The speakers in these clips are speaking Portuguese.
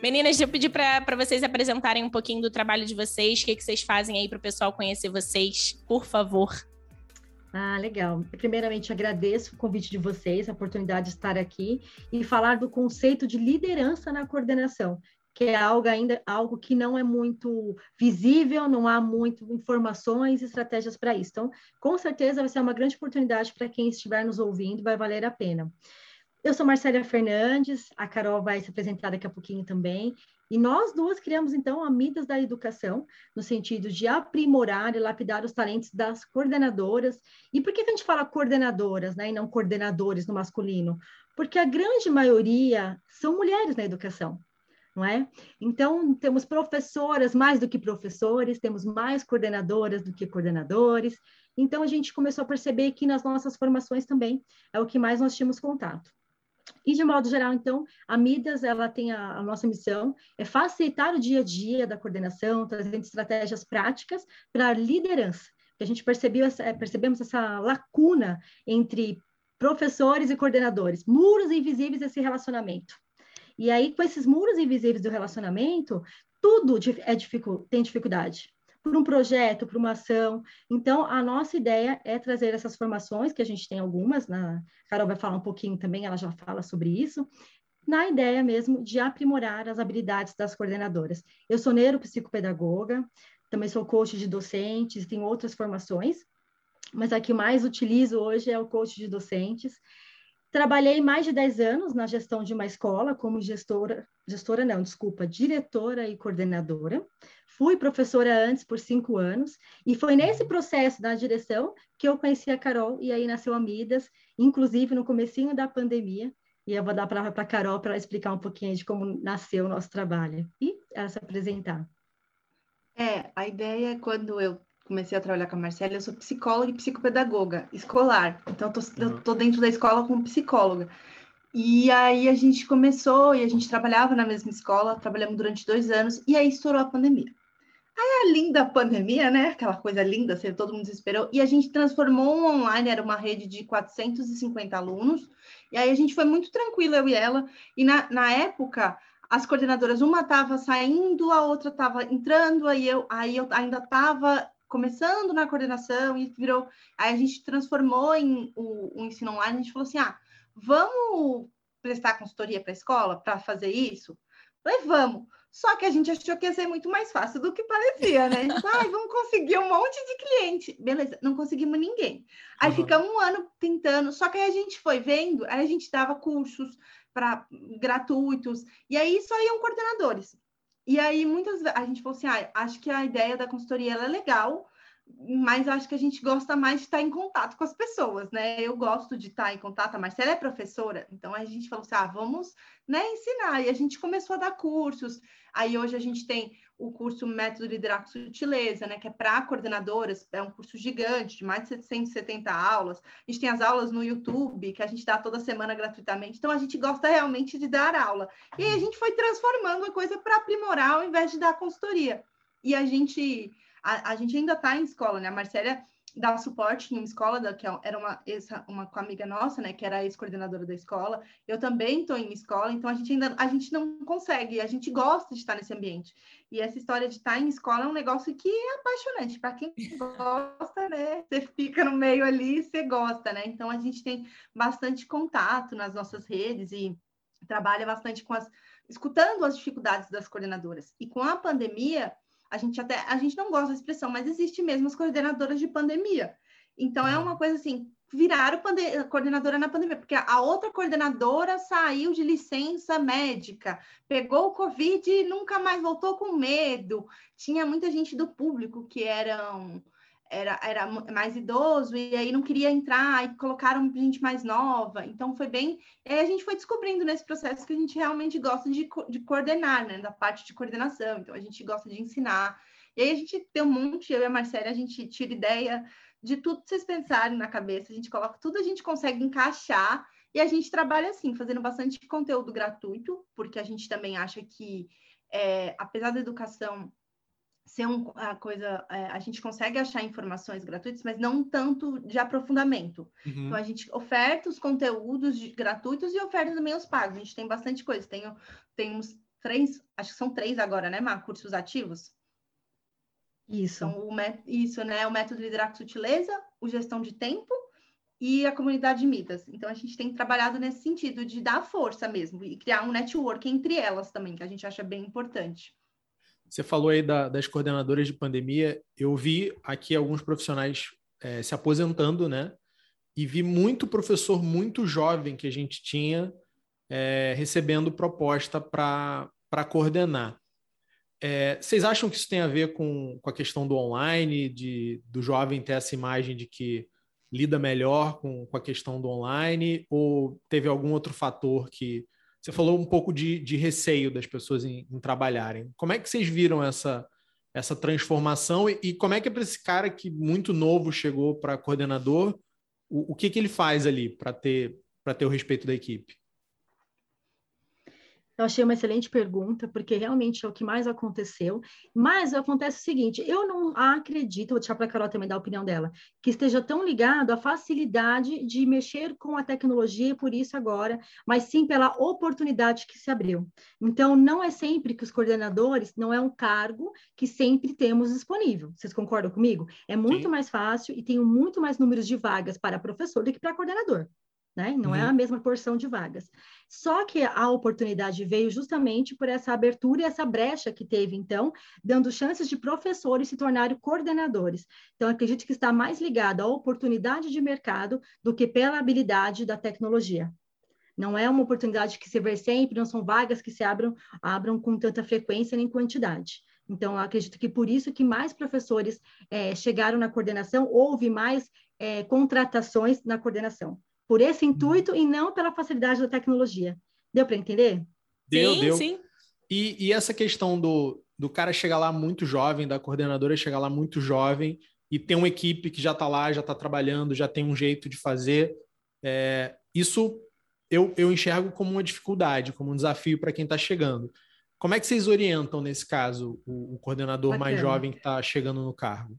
Meninas, eu pedi para vocês apresentarem um pouquinho do trabalho de vocês, o que, que vocês fazem aí para o pessoal conhecer vocês, por favor. Ah, legal. Primeiramente, agradeço o convite de vocês, a oportunidade de estar aqui e falar do conceito de liderança na coordenação, que é algo ainda algo que não é muito visível, não há muito informações e estratégias para isso. Então, com certeza vai ser uma grande oportunidade para quem estiver nos ouvindo, vai valer a pena. Eu sou Marcela Fernandes, a Carol vai se apresentar daqui a pouquinho também. E nós duas criamos, então, a Midas da Educação, no sentido de aprimorar e lapidar os talentos das coordenadoras. E por que, que a gente fala coordenadoras, né, e não coordenadores no masculino? Porque a grande maioria são mulheres na educação. Não é? Então, temos professoras mais do que professores, temos mais coordenadoras do que coordenadores. Então, a gente começou a perceber que nas nossas formações também é o que mais nós tínhamos contato. E, de modo geral, então, a Midas, ela tem a, a, nossa missão, é facilitar o dia a dia da coordenação, trazendo estratégias práticas para a liderança. a gente percebeu essa, é, percebemos essa lacuna entre professores e coordenadores, muros invisíveis desse relacionamento. E aí, com esses muros invisíveis do relacionamento, tudo é dificu tem dificuldade por um projeto, por uma ação. Então, a nossa ideia é trazer essas formações, que a gente tem algumas, na Carol vai falar um pouquinho também, ela já fala sobre isso, na ideia mesmo de aprimorar as habilidades das coordenadoras. Eu sou neuropsicopedagoga, também sou coach de docentes, tenho outras formações, mas a que mais utilizo hoje é o coach de docentes. Trabalhei mais de 10 anos na gestão de uma escola como gestora, gestora não, desculpa, diretora e coordenadora. Fui professora antes por cinco anos, e foi nesse processo da direção que eu conheci a Carol, e aí nasceu a Midas, inclusive no comecinho da pandemia, e eu vou dar a palavra para a Carol para explicar um pouquinho de como nasceu o nosso trabalho, e ela se apresentar. É, a ideia é quando eu comecei a trabalhar com a Marcela, eu sou psicóloga e psicopedagoga escolar, então tô, uhum. eu tô dentro da escola como psicóloga. E aí a gente começou e a gente trabalhava na mesma escola, trabalhamos durante dois anos, e aí estourou a pandemia. Aí a linda pandemia, né? Aquela coisa linda, assim, todo mundo esperou. E a gente transformou um online, era uma rede de 450 alunos. E aí a gente foi muito tranquila, eu e ela. E na, na época, as coordenadoras, uma estava saindo, a outra estava entrando, aí eu, aí eu ainda estava começando na coordenação e virou. Aí a gente transformou em o, o ensino online, a gente falou assim: ah, vamos prestar consultoria para a escola para fazer isso? Falei, vamos. Só que a gente achou que ia ser muito mais fácil do que parecia, né? Ai, vamos conseguir um monte de cliente. Beleza, não conseguimos ninguém. Aí uhum. ficamos um ano tentando, só que aí a gente foi vendo, aí a gente dava cursos para gratuitos, e aí só iam coordenadores. E aí muitas vezes a gente falou assim: ah, acho que a ideia da consultoria é legal, mas acho que a gente gosta mais de estar em contato com as pessoas, né? Eu gosto de estar em contato, a Marcela é professora, então a gente falou assim: ah, vamos né, ensinar. E a gente começou a dar cursos. Aí hoje a gente tem o curso Método Liderar Sutileza, né, que é para coordenadoras, é um curso gigante, de mais de 770 aulas. A gente tem as aulas no YouTube, que a gente dá toda semana gratuitamente. Então, a gente gosta realmente de dar aula. E aí a gente foi transformando a coisa para aprimorar, ao invés de dar consultoria. E a gente a, a gente ainda está em escola, né? A Marcélia dá suporte em uma escola, da, que é era uma, essa, uma amiga nossa, né, que era ex-coordenadora da escola. Eu também estou em escola, então a gente ainda a gente não consegue, a gente gosta de estar nesse ambiente. E essa história de estar em escola é um negócio que é apaixonante. Para quem gosta, né? Você fica no meio ali, você gosta, né? Então a gente tem bastante contato nas nossas redes e trabalha bastante com as escutando as dificuldades das coordenadoras. E com a pandemia, a gente até a gente não gosta da expressão, mas existe mesmo as coordenadoras de pandemia. Então é uma coisa assim, viraram coordenadora na pandemia, porque a outra coordenadora saiu de licença médica, pegou o Covid e nunca mais voltou com medo. Tinha muita gente do público que eram era, era mais idoso e aí não queria entrar, e colocaram gente mais nova. Então foi bem. E aí a gente foi descobrindo nesse processo que a gente realmente gosta de, de coordenar, né? Da parte de coordenação. Então a gente gosta de ensinar. E aí a gente tem um monte, eu e a Marcela, a gente tira ideia de tudo que vocês pensarem na cabeça, a gente coloca tudo, a gente consegue encaixar. E a gente trabalha assim, fazendo bastante conteúdo gratuito, porque a gente também acha que, é, apesar da educação ser uma coisa, é, a gente consegue achar informações gratuitas, mas não tanto de aprofundamento. Uhum. Então a gente oferta os conteúdos de, gratuitos e oferta também os pagos. A gente tem bastante coisa. Tem, tem uns três, acho que são três agora, né, Mar? Cursos ativos? Isso. Então, o isso, né? O método liderar com sutileza, o gestão de tempo e a comunidade Midas. Então, a gente tem trabalhado nesse sentido de dar força mesmo e criar um network entre elas também, que a gente acha bem importante. Você falou aí da, das coordenadoras de pandemia. Eu vi aqui alguns profissionais é, se aposentando, né? E vi muito professor muito jovem que a gente tinha é, recebendo proposta para coordenar. É, vocês acham que isso tem a ver com, com a questão do online, de, do jovem ter essa imagem de que lida melhor com, com a questão do online, ou teve algum outro fator que. Você falou um pouco de, de receio das pessoas em, em trabalharem. Como é que vocês viram essa, essa transformação e, e como é que é para esse cara que muito novo chegou para coordenador, o, o que, que ele faz ali para ter, ter o respeito da equipe? Eu achei uma excelente pergunta, porque realmente é o que mais aconteceu. Mas acontece o seguinte: eu não acredito, vou deixar para a Carol também dar a opinião dela, que esteja tão ligado à facilidade de mexer com a tecnologia, por isso agora, mas sim pela oportunidade que se abriu. Então, não é sempre que os coordenadores, não é um cargo que sempre temos disponível. Vocês concordam comigo? É muito sim. mais fácil e tem muito mais números de vagas para professor do que para coordenador né? Não uhum. é a mesma porção de vagas. Só que a oportunidade veio justamente por essa abertura e essa brecha que teve, então, dando chances de professores se tornarem coordenadores. Então, acredito que está mais ligado à oportunidade de mercado do que pela habilidade da tecnologia. Não é uma oportunidade que se vê sempre, não são vagas que se abram, abram com tanta frequência nem quantidade. Então, acredito que por isso que mais professores é, chegaram na coordenação, houve mais é, contratações na coordenação por esse uhum. intuito e não pela facilidade da tecnologia. Deu para entender? Deu, sim, deu. Sim. E, e, essa questão do, do cara chegar lá muito jovem, da coordenadora chegar lá muito jovem e ter uma equipe que já está lá, já está trabalhando, já tem um jeito de fazer, é, isso eu, eu enxergo como uma dificuldade, como um desafio para quem está chegando. Como é que vocês orientam, nesse caso, o, o coordenador Bacana. mais jovem que está chegando no cargo?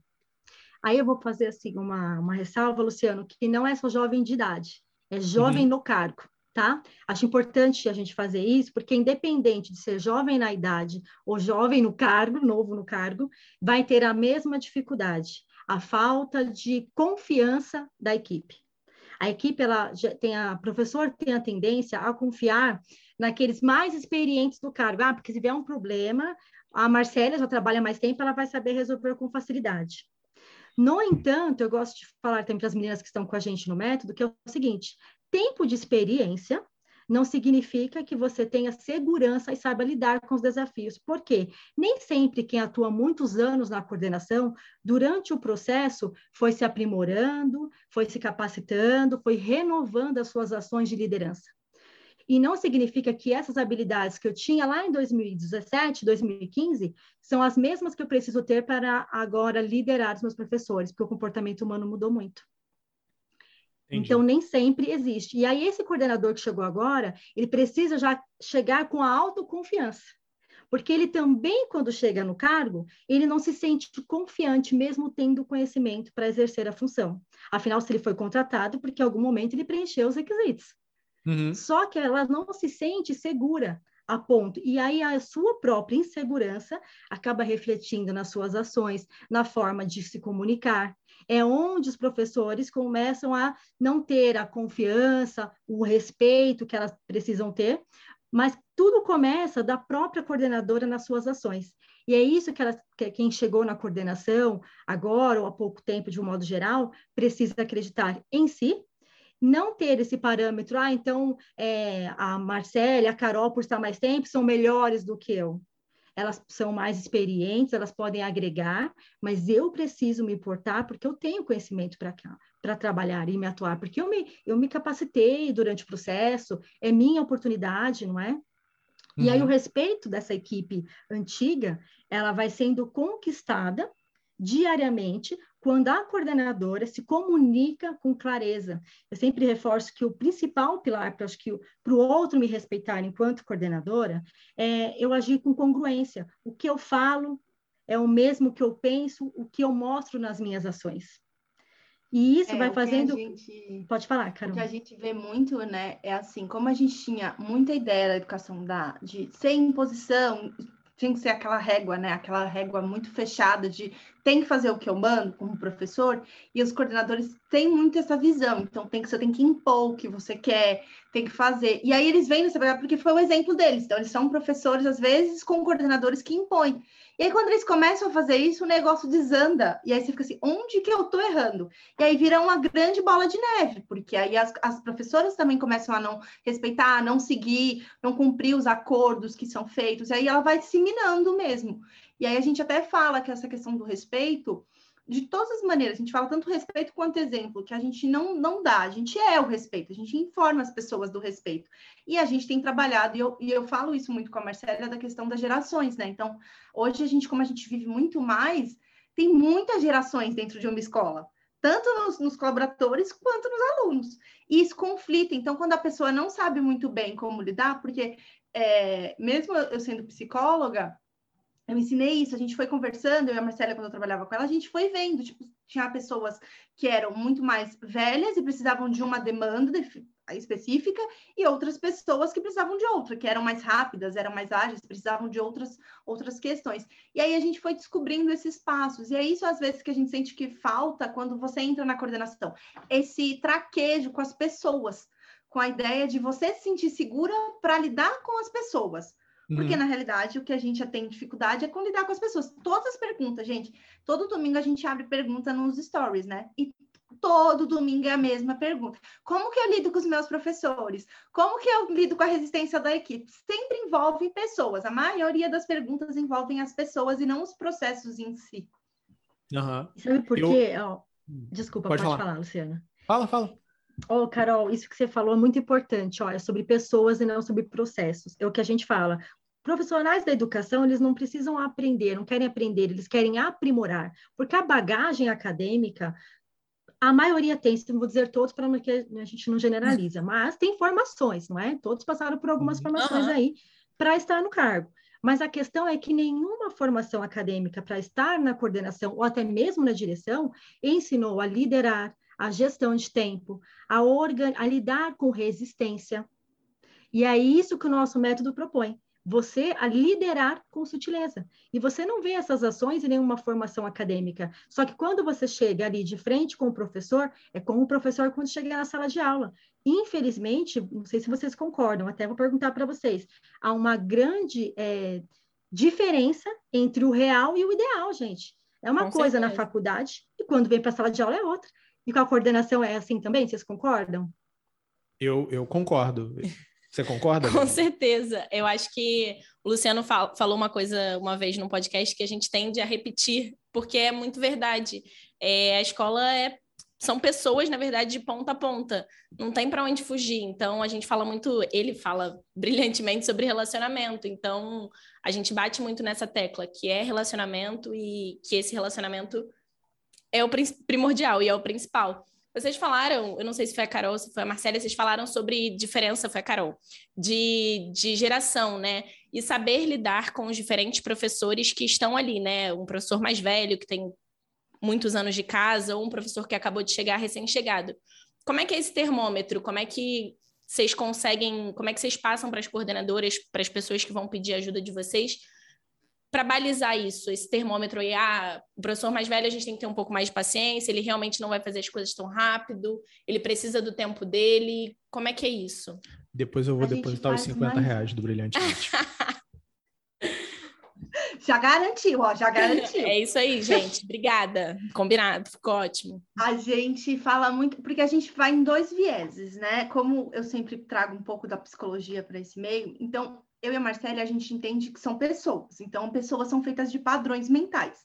Aí eu vou fazer assim uma, uma ressalva, Luciano, que não é só jovem de idade, é jovem uhum. no cargo, tá? Acho importante a gente fazer isso, porque independente de ser jovem na idade ou jovem no cargo, novo no cargo, vai ter a mesma dificuldade, a falta de confiança da equipe. A equipe, ela tem a professor tem a tendência a confiar naqueles mais experientes do cargo. Ah, porque se vier um problema, a Marcela já trabalha mais tempo, ela vai saber resolver com facilidade. No entanto, eu gosto de falar também para as meninas que estão com a gente no método, que é o seguinte: tempo de experiência não significa que você tenha segurança e saiba lidar com os desafios. Por quê? Nem sempre quem atua muitos anos na coordenação, durante o processo, foi se aprimorando, foi se capacitando, foi renovando as suas ações de liderança. E não significa que essas habilidades que eu tinha lá em 2017, 2015, são as mesmas que eu preciso ter para agora liderar os meus professores, porque o comportamento humano mudou muito. Entendi. Então, nem sempre existe. E aí, esse coordenador que chegou agora, ele precisa já chegar com a autoconfiança. Porque ele também, quando chega no cargo, ele não se sente confiante, mesmo tendo conhecimento para exercer a função. Afinal, se ele foi contratado, porque em algum momento ele preencheu os requisitos. Uhum. Só que ela não se sente segura a ponto. E aí a sua própria insegurança acaba refletindo nas suas ações, na forma de se comunicar. É onde os professores começam a não ter a confiança, o respeito que elas precisam ter, mas tudo começa da própria coordenadora nas suas ações. E é isso que, ela, que quem chegou na coordenação agora ou há pouco tempo, de um modo geral, precisa acreditar em si, não ter esse parâmetro, ah, então é, a Marcela, a Carol, por estar mais tempo, são melhores do que eu. Elas são mais experientes, elas podem agregar, mas eu preciso me importar porque eu tenho conhecimento para trabalhar e me atuar, porque eu me, eu me capacitei durante o processo, é minha oportunidade, não é? E uhum. aí o respeito dessa equipe antiga, ela vai sendo conquistada diariamente quando a coordenadora se comunica com clareza. Eu sempre reforço que o principal pilar para o outro me respeitar enquanto coordenadora é eu agir com congruência. O que eu falo é o mesmo que eu penso, o que eu mostro nas minhas ações. E isso É, vai o que fazendo. gente- Pode falar, O Carol. que a gente vê muito, né, é assim, como a gente tinha muita ideia da educação da, de ser imposição, tinha que ser aquela régua, né, aquela régua muito fechada de tem que fazer o que eu mando como professor, e os coordenadores têm muito essa visão, então tem que, você tem que impor o que você quer, tem que fazer. E aí eles vêm nessa porque foi o exemplo deles, então eles são professores, às vezes, com coordenadores que impõem. E aí, quando eles começam a fazer isso, o negócio desanda. E aí você fica assim, onde que eu tô errando? E aí vira uma grande bola de neve, porque aí as, as professoras também começam a não respeitar, não seguir, não cumprir os acordos que são feitos, e aí ela vai se minando mesmo. E aí a gente até fala que essa questão do respeito, de todas as maneiras, a gente fala tanto respeito quanto exemplo, que a gente não, não dá, a gente é o respeito, a gente informa as pessoas do respeito. E a gente tem trabalhado, e eu, e eu falo isso muito com a Marcela, da questão das gerações, né? Então, hoje a gente, como a gente vive muito mais, tem muitas gerações dentro de uma escola, tanto nos, nos colaboradores quanto nos alunos. E isso conflita. Então, quando a pessoa não sabe muito bem como lidar, porque é, mesmo eu sendo psicóloga, eu ensinei isso, a gente foi conversando, eu e a Marcela, quando eu trabalhava com ela, a gente foi vendo, tipo, tinha pessoas que eram muito mais velhas e precisavam de uma demanda específica, e outras pessoas que precisavam de outra, que eram mais rápidas, eram mais ágeis, precisavam de outras, outras questões. E aí a gente foi descobrindo esses passos, e é isso às vezes que a gente sente que falta quando você entra na coordenação, esse traquejo com as pessoas, com a ideia de você se sentir segura para lidar com as pessoas. Porque, Uhum. na realidade, o que a gente tem dificuldade é com lidar com as pessoas. Todas as perguntas, gente. Todo domingo a gente abre pergunta nos stories, né? E todo domingo é a mesma pergunta. Como que eu lido com os meus professores? Como que eu lido com a resistência da equipe? Sempre envolve pessoas. A maioria das perguntas envolvem as pessoas e não os processos em si. Aham. Sabe por Eu- quê? Ó, desculpa, Pode pode, falar. falar. Luciana. Fala, fala. Ô, Carol, isso que você falou é muito importante, ó, é sobre pessoas e não sobre processos. É o que a gente fala. Profissionais da educação, eles não precisam aprender, não querem aprender, eles querem aprimorar, porque a bagagem acadêmica, a maioria tem, se não vou dizer todos, para que a gente não generaliza, mas tem formações, não é? Todos passaram por algumas Uhum. formações aí para estar no cargo. Mas a questão é que nenhuma formação acadêmica para estar na coordenação ou até mesmo na direção ensinou a liderar, a gestão de tempo, a, organ... a lidar com resistência. E é isso que o nosso método propõe. Você a liderar com sutileza. E você não vê essas ações em nenhuma formação acadêmica. Só que quando você chega ali de frente com o professor, é como o professor quando chega na sala de aula. Infelizmente, não sei se vocês concordam, até vou perguntar para vocês, há uma grande é, diferença entre o real e o ideal, gente. É uma Com coisa na certeza. faculdade e quando vem para a sala de aula é outra. E com a coordenação é assim também? Vocês concordam? Eu, eu concordo. Você concorda? Com certeza. Eu acho que o Luciano fal- falou uma coisa uma vez no podcast que a gente tende a repetir, porque é muito verdade. É, a escola é são pessoas, na verdade, de ponta a ponta. Não tem para onde fugir. Então, a gente fala muito, ele fala brilhantemente sobre relacionamento. Então, a gente bate muito nessa tecla, que é relacionamento e que esse relacionamento é o primordial e é o principal. Vocês falaram, eu não sei se foi a Carol, se foi a Marcela, vocês falaram sobre diferença, foi a Carol, de, de geração, né? E saber lidar com os diferentes professores que estão ali, né? Um professor mais velho, que tem muitos anos de casa, ou um professor que acabou de chegar, recém-chegado. Como é que é esse termômetro? Como é que vocês conseguem, como é que vocês passam para as coordenadoras, para as pessoas que vão pedir ajuda de vocês, para balizar isso, esse termômetro aí, ah, o professor mais velho a gente tem que ter um pouco mais de paciência, ele realmente não vai fazer as coisas tão rápido, ele precisa do tempo dele, como é que é isso? Depois eu vou A depositar os faz 50 mais- reais do Brilhantemente. Já garantiu, ó, já garantiu. É isso aí, gente, obrigada, combinado, ficou ótimo. A gente fala muito, porque a gente vai em dois vieses, né? Como eu sempre trago um pouco da psicologia para esse meio, então eu e a Marcela, a gente entende que são pessoas. Então, pessoas são feitas de padrões mentais.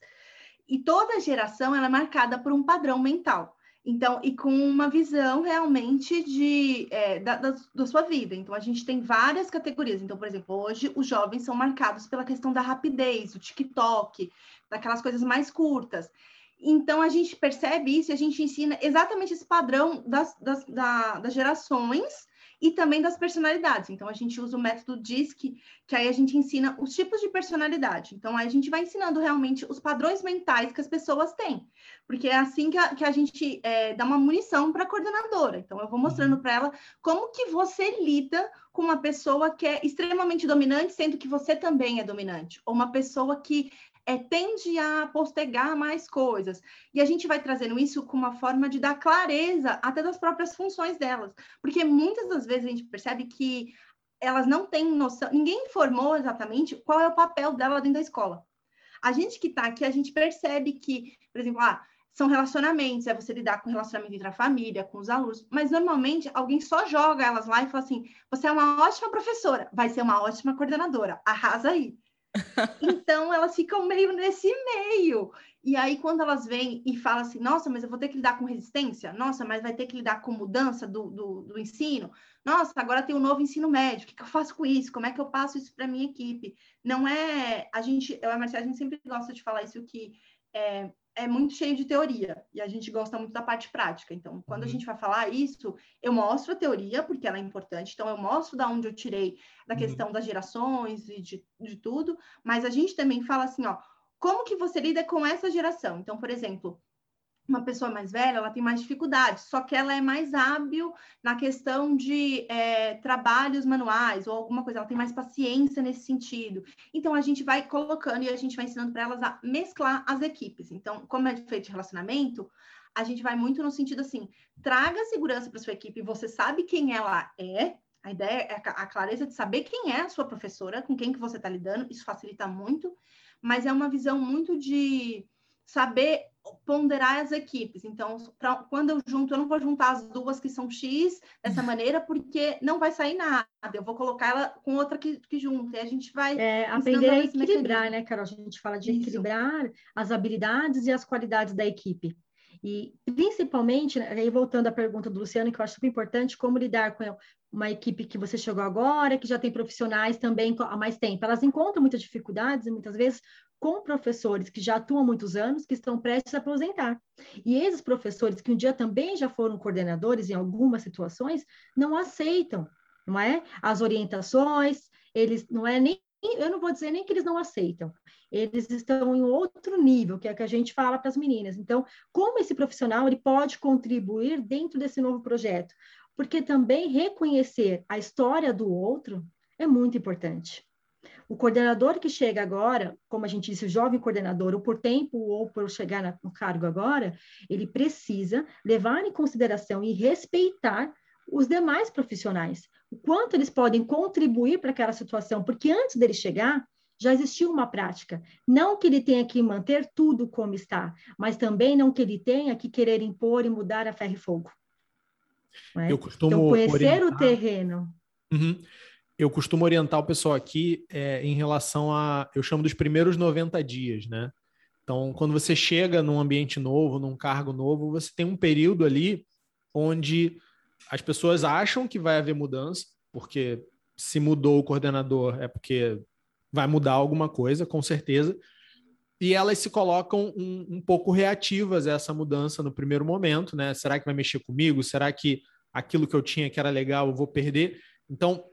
E toda geração ela é marcada por um padrão mental. Então, e com uma visão realmente de, é, da, da, da sua vida. Então, a gente tem várias categorias. Então, por exemplo, hoje os jovens são marcados pela questão da rapidez, o TikTok, daquelas coisas mais curtas. Então, a gente percebe isso e a gente ensina exatamente esse padrão das, das, da, das gerações e também das personalidades. Então, a gente usa o método DISC, que aí a gente ensina os tipos de personalidade. Então, aí a gente vai ensinando realmente os padrões mentais que as pessoas têm, porque é assim que a, que a gente é, dá uma munição para a coordenadora. Então, eu vou mostrando para ela como que você lida com uma pessoa que é extremamente dominante, sendo que você também é dominante, ou uma pessoa que é, tende a postergar mais coisas. E a gente vai trazendo isso com uma forma de dar clareza até das próprias funções delas. Porque muitas das vezes a gente percebe que elas não têm noção, ninguém informou exatamente qual é o papel dela dentro da escola. A gente que está aqui, a gente percebe que, por exemplo, ah, são relacionamentos, é você lidar com relacionamento entre a família, com os alunos, mas normalmente alguém só joga elas lá e fala assim: você é uma ótima professora, vai ser uma ótima coordenadora, arrasa aí. Então elas ficam meio nesse meio. E aí, quando elas vêm e falam assim, nossa, mas eu vou ter que lidar com resistência, nossa, mas vai ter que lidar com mudança do, do, do ensino, nossa, agora tem um novo ensino médio, o que, que eu faço com isso? Como é que eu passo isso para minha equipe? Não é. A gente, eu e a Marcia, a gente sempre gosta de falar isso que é, é muito cheio de teoria e a gente gosta muito da parte prática. Então, quando uhum. a gente vai falar isso, eu mostro a teoria, porque ela é importante. Então, eu mostro da onde eu tirei da uhum. questão das gerações e de, de tudo, mas a gente também fala assim, ó, como que você lida com essa geração? Então, por exemplo, uma pessoa mais velha, ela tem mais dificuldades, só que ela é mais hábil na questão de é, trabalhos manuais ou alguma coisa, ela tem mais paciência nesse sentido. Então, a gente vai colocando e a gente vai ensinando para elas a mesclar as equipes. Então, como é feito de relacionamento, a gente vai muito no sentido assim, traga segurança para sua equipe, você sabe quem ela é, a ideia é a clareza de saber quem é a sua professora, com quem que você está lidando, isso facilita muito, mas é uma visão muito de saber ponderar as equipes. Então, pra, quando eu junto, eu não vou juntar as duas que são X dessa uhum. maneira, porque não vai sair nada. Eu vou colocar ela com outra que, que junta. E a gente vai. É, aprender a equilibrar, né, Carol? A gente fala de Isso. equilibrar as habilidades e as qualidades da equipe. E principalmente, né, aí voltando à pergunta do Luciano, que eu acho super importante, como lidar com uma equipe que você chegou agora, que já tem profissionais também há mais tempo. Elas encontram muitas dificuldades e muitas vezes com professores que já atuam há muitos anos, que estão prestes a aposentar. E esses professores, que um dia também já foram coordenadores em algumas situações, não aceitam, não é? As orientações, eles não é nem eu não vou dizer nem que eles não aceitam, eles estão em outro nível, que é que a gente fala para as meninas. Então, como esse profissional ele pode contribuir dentro desse novo projeto? Porque também reconhecer a história do outro é muito importante. O coordenador que chega agora, como a gente disse, o jovem coordenador, ou por tempo ou por chegar no cargo agora, ele precisa levar em consideração e respeitar os demais profissionais, o quanto eles podem contribuir para aquela situação, porque antes dele chegar, já existiu uma prática. Não que ele tenha que manter tudo como está, mas também não que ele tenha que querer impor e mudar a ferro e fogo. É? Eu costumo então, conhecer orientar... o terreno. Uhum eu costumo orientar o pessoal aqui é, em relação a. Eu chamo dos primeiros 90 dias, né? Então, quando você chega num ambiente novo, num cargo novo, você tem um período ali onde as pessoas acham que vai haver mudança, porque se mudou o coordenador é porque vai mudar alguma coisa, com certeza. E elas se colocam um, um pouco reativas a essa mudança no primeiro momento, né? Será que vai mexer comigo? Será que aquilo que eu tinha que era legal eu vou perder? Então,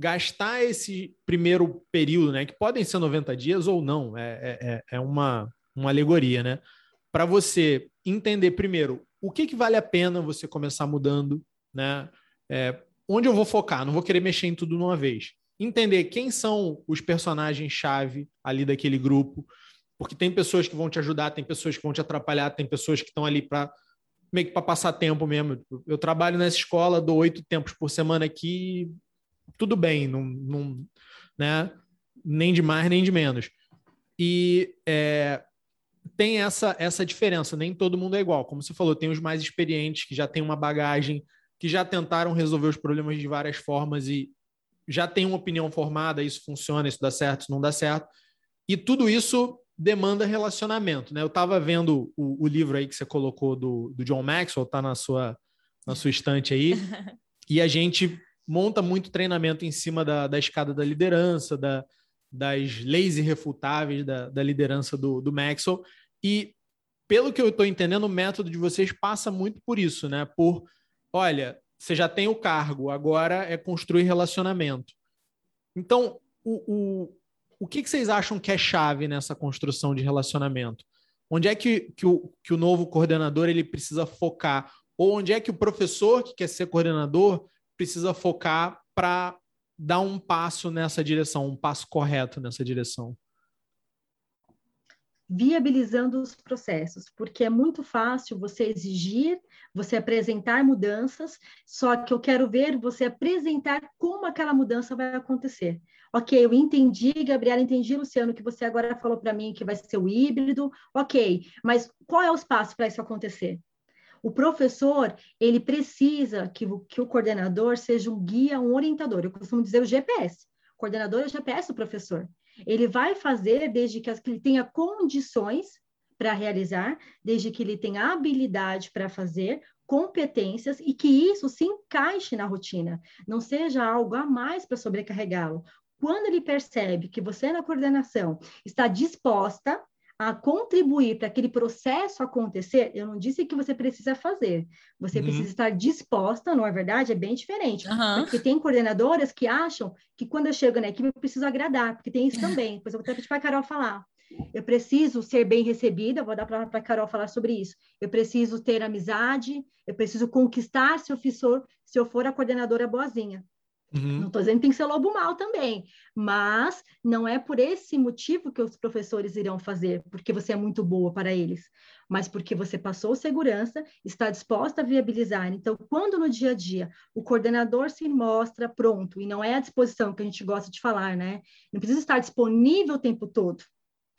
gastar esse primeiro período, né, que podem ser 90 dias ou não, é, é, é, é uma, uma alegoria, né, para você entender primeiro o que, que vale a pena você começar mudando, né, é, onde eu vou focar, não vou querer mexer em tudo de uma vez. Entender quem são os personagens-chave ali daquele grupo, porque tem pessoas que vão te ajudar, tem pessoas que vão te atrapalhar, tem pessoas que estão ali para meio que para passar tempo mesmo. Eu trabalho nessa escola, dou oito tempos por semana aqui, tudo bem, não, não, né? nem de mais nem de menos. E é, tem essa, essa diferença, nem todo mundo é igual. Como você falou, tem os mais experientes que já têm uma bagagem, que já tentaram resolver os problemas de várias formas e já tem uma opinião formada, isso funciona, isso dá certo, isso não dá certo. E tudo isso demanda relacionamento, né? Eu estava vendo o, o, livro aí que você colocou do, do John Maxwell, tá na sua, na sua estante aí, e a gente monta muito treinamento em cima da, da escada da liderança, da, das leis irrefutáveis da, da liderança do, do Maxwell. E, pelo que eu estou entendendo, o método de vocês passa muito por isso, né? Por, olha, você já tem o cargo, agora é construir relacionamento. Então, o, o, o que, que vocês acham que é chave nessa construção de relacionamento? Onde é que, que, o, que o novo coordenador ele precisa focar? Ou onde é que o professor que quer ser coordenador precisa focar para dar um passo nessa direção, um passo correto nessa direção? viabilizando os processos, porque é muito fácil você exigir, você apresentar mudanças, só que eu quero ver você apresentar como aquela mudança vai acontecer. Ok, eu entendi, Gabriela, entendi, Luciano, que você agora falou para mim que vai ser o híbrido, ok, mas qual é os passos para isso acontecer? O professor, ele precisa que, que o coordenador seja um guia, um orientador. Eu costumo dizer o GPS. O coordenador é o GPS do professor. Ele vai fazer desde que, ele tenha condições para realizar, desde que ele tenha habilidade para fazer, competências e que isso se encaixe na rotina, não seja algo a mais para sobrecarregá-lo. Quando ele percebe que você na coordenação está disposta a contribuir para aquele processo acontecer, eu não disse que você precisa fazer, você uhum. precisa estar disposta, não é verdade? É bem diferente. Uhum. Porque tem coordenadoras que acham que quando eu chego na equipe eu preciso agradar, porque tem isso também. Depois eu vou até pedir para a Carol falar. Eu preciso ser bem recebida, vou dar para a Carol falar sobre isso. Eu preciso ter amizade, eu preciso conquistar se eu for, se eu for a coordenadora boazinha. Uhum. Não estou dizendo que tem que ser lobo mal também, mas não é por esse motivo que os professores irão fazer, porque você é muito boa para eles, mas porque você passou segurança, está disposta a viabilizar. Então, quando no dia a dia o coordenador se mostra pronto, e não é à disposição que a gente gosta de falar, né? Não precisa estar disponível o tempo todo.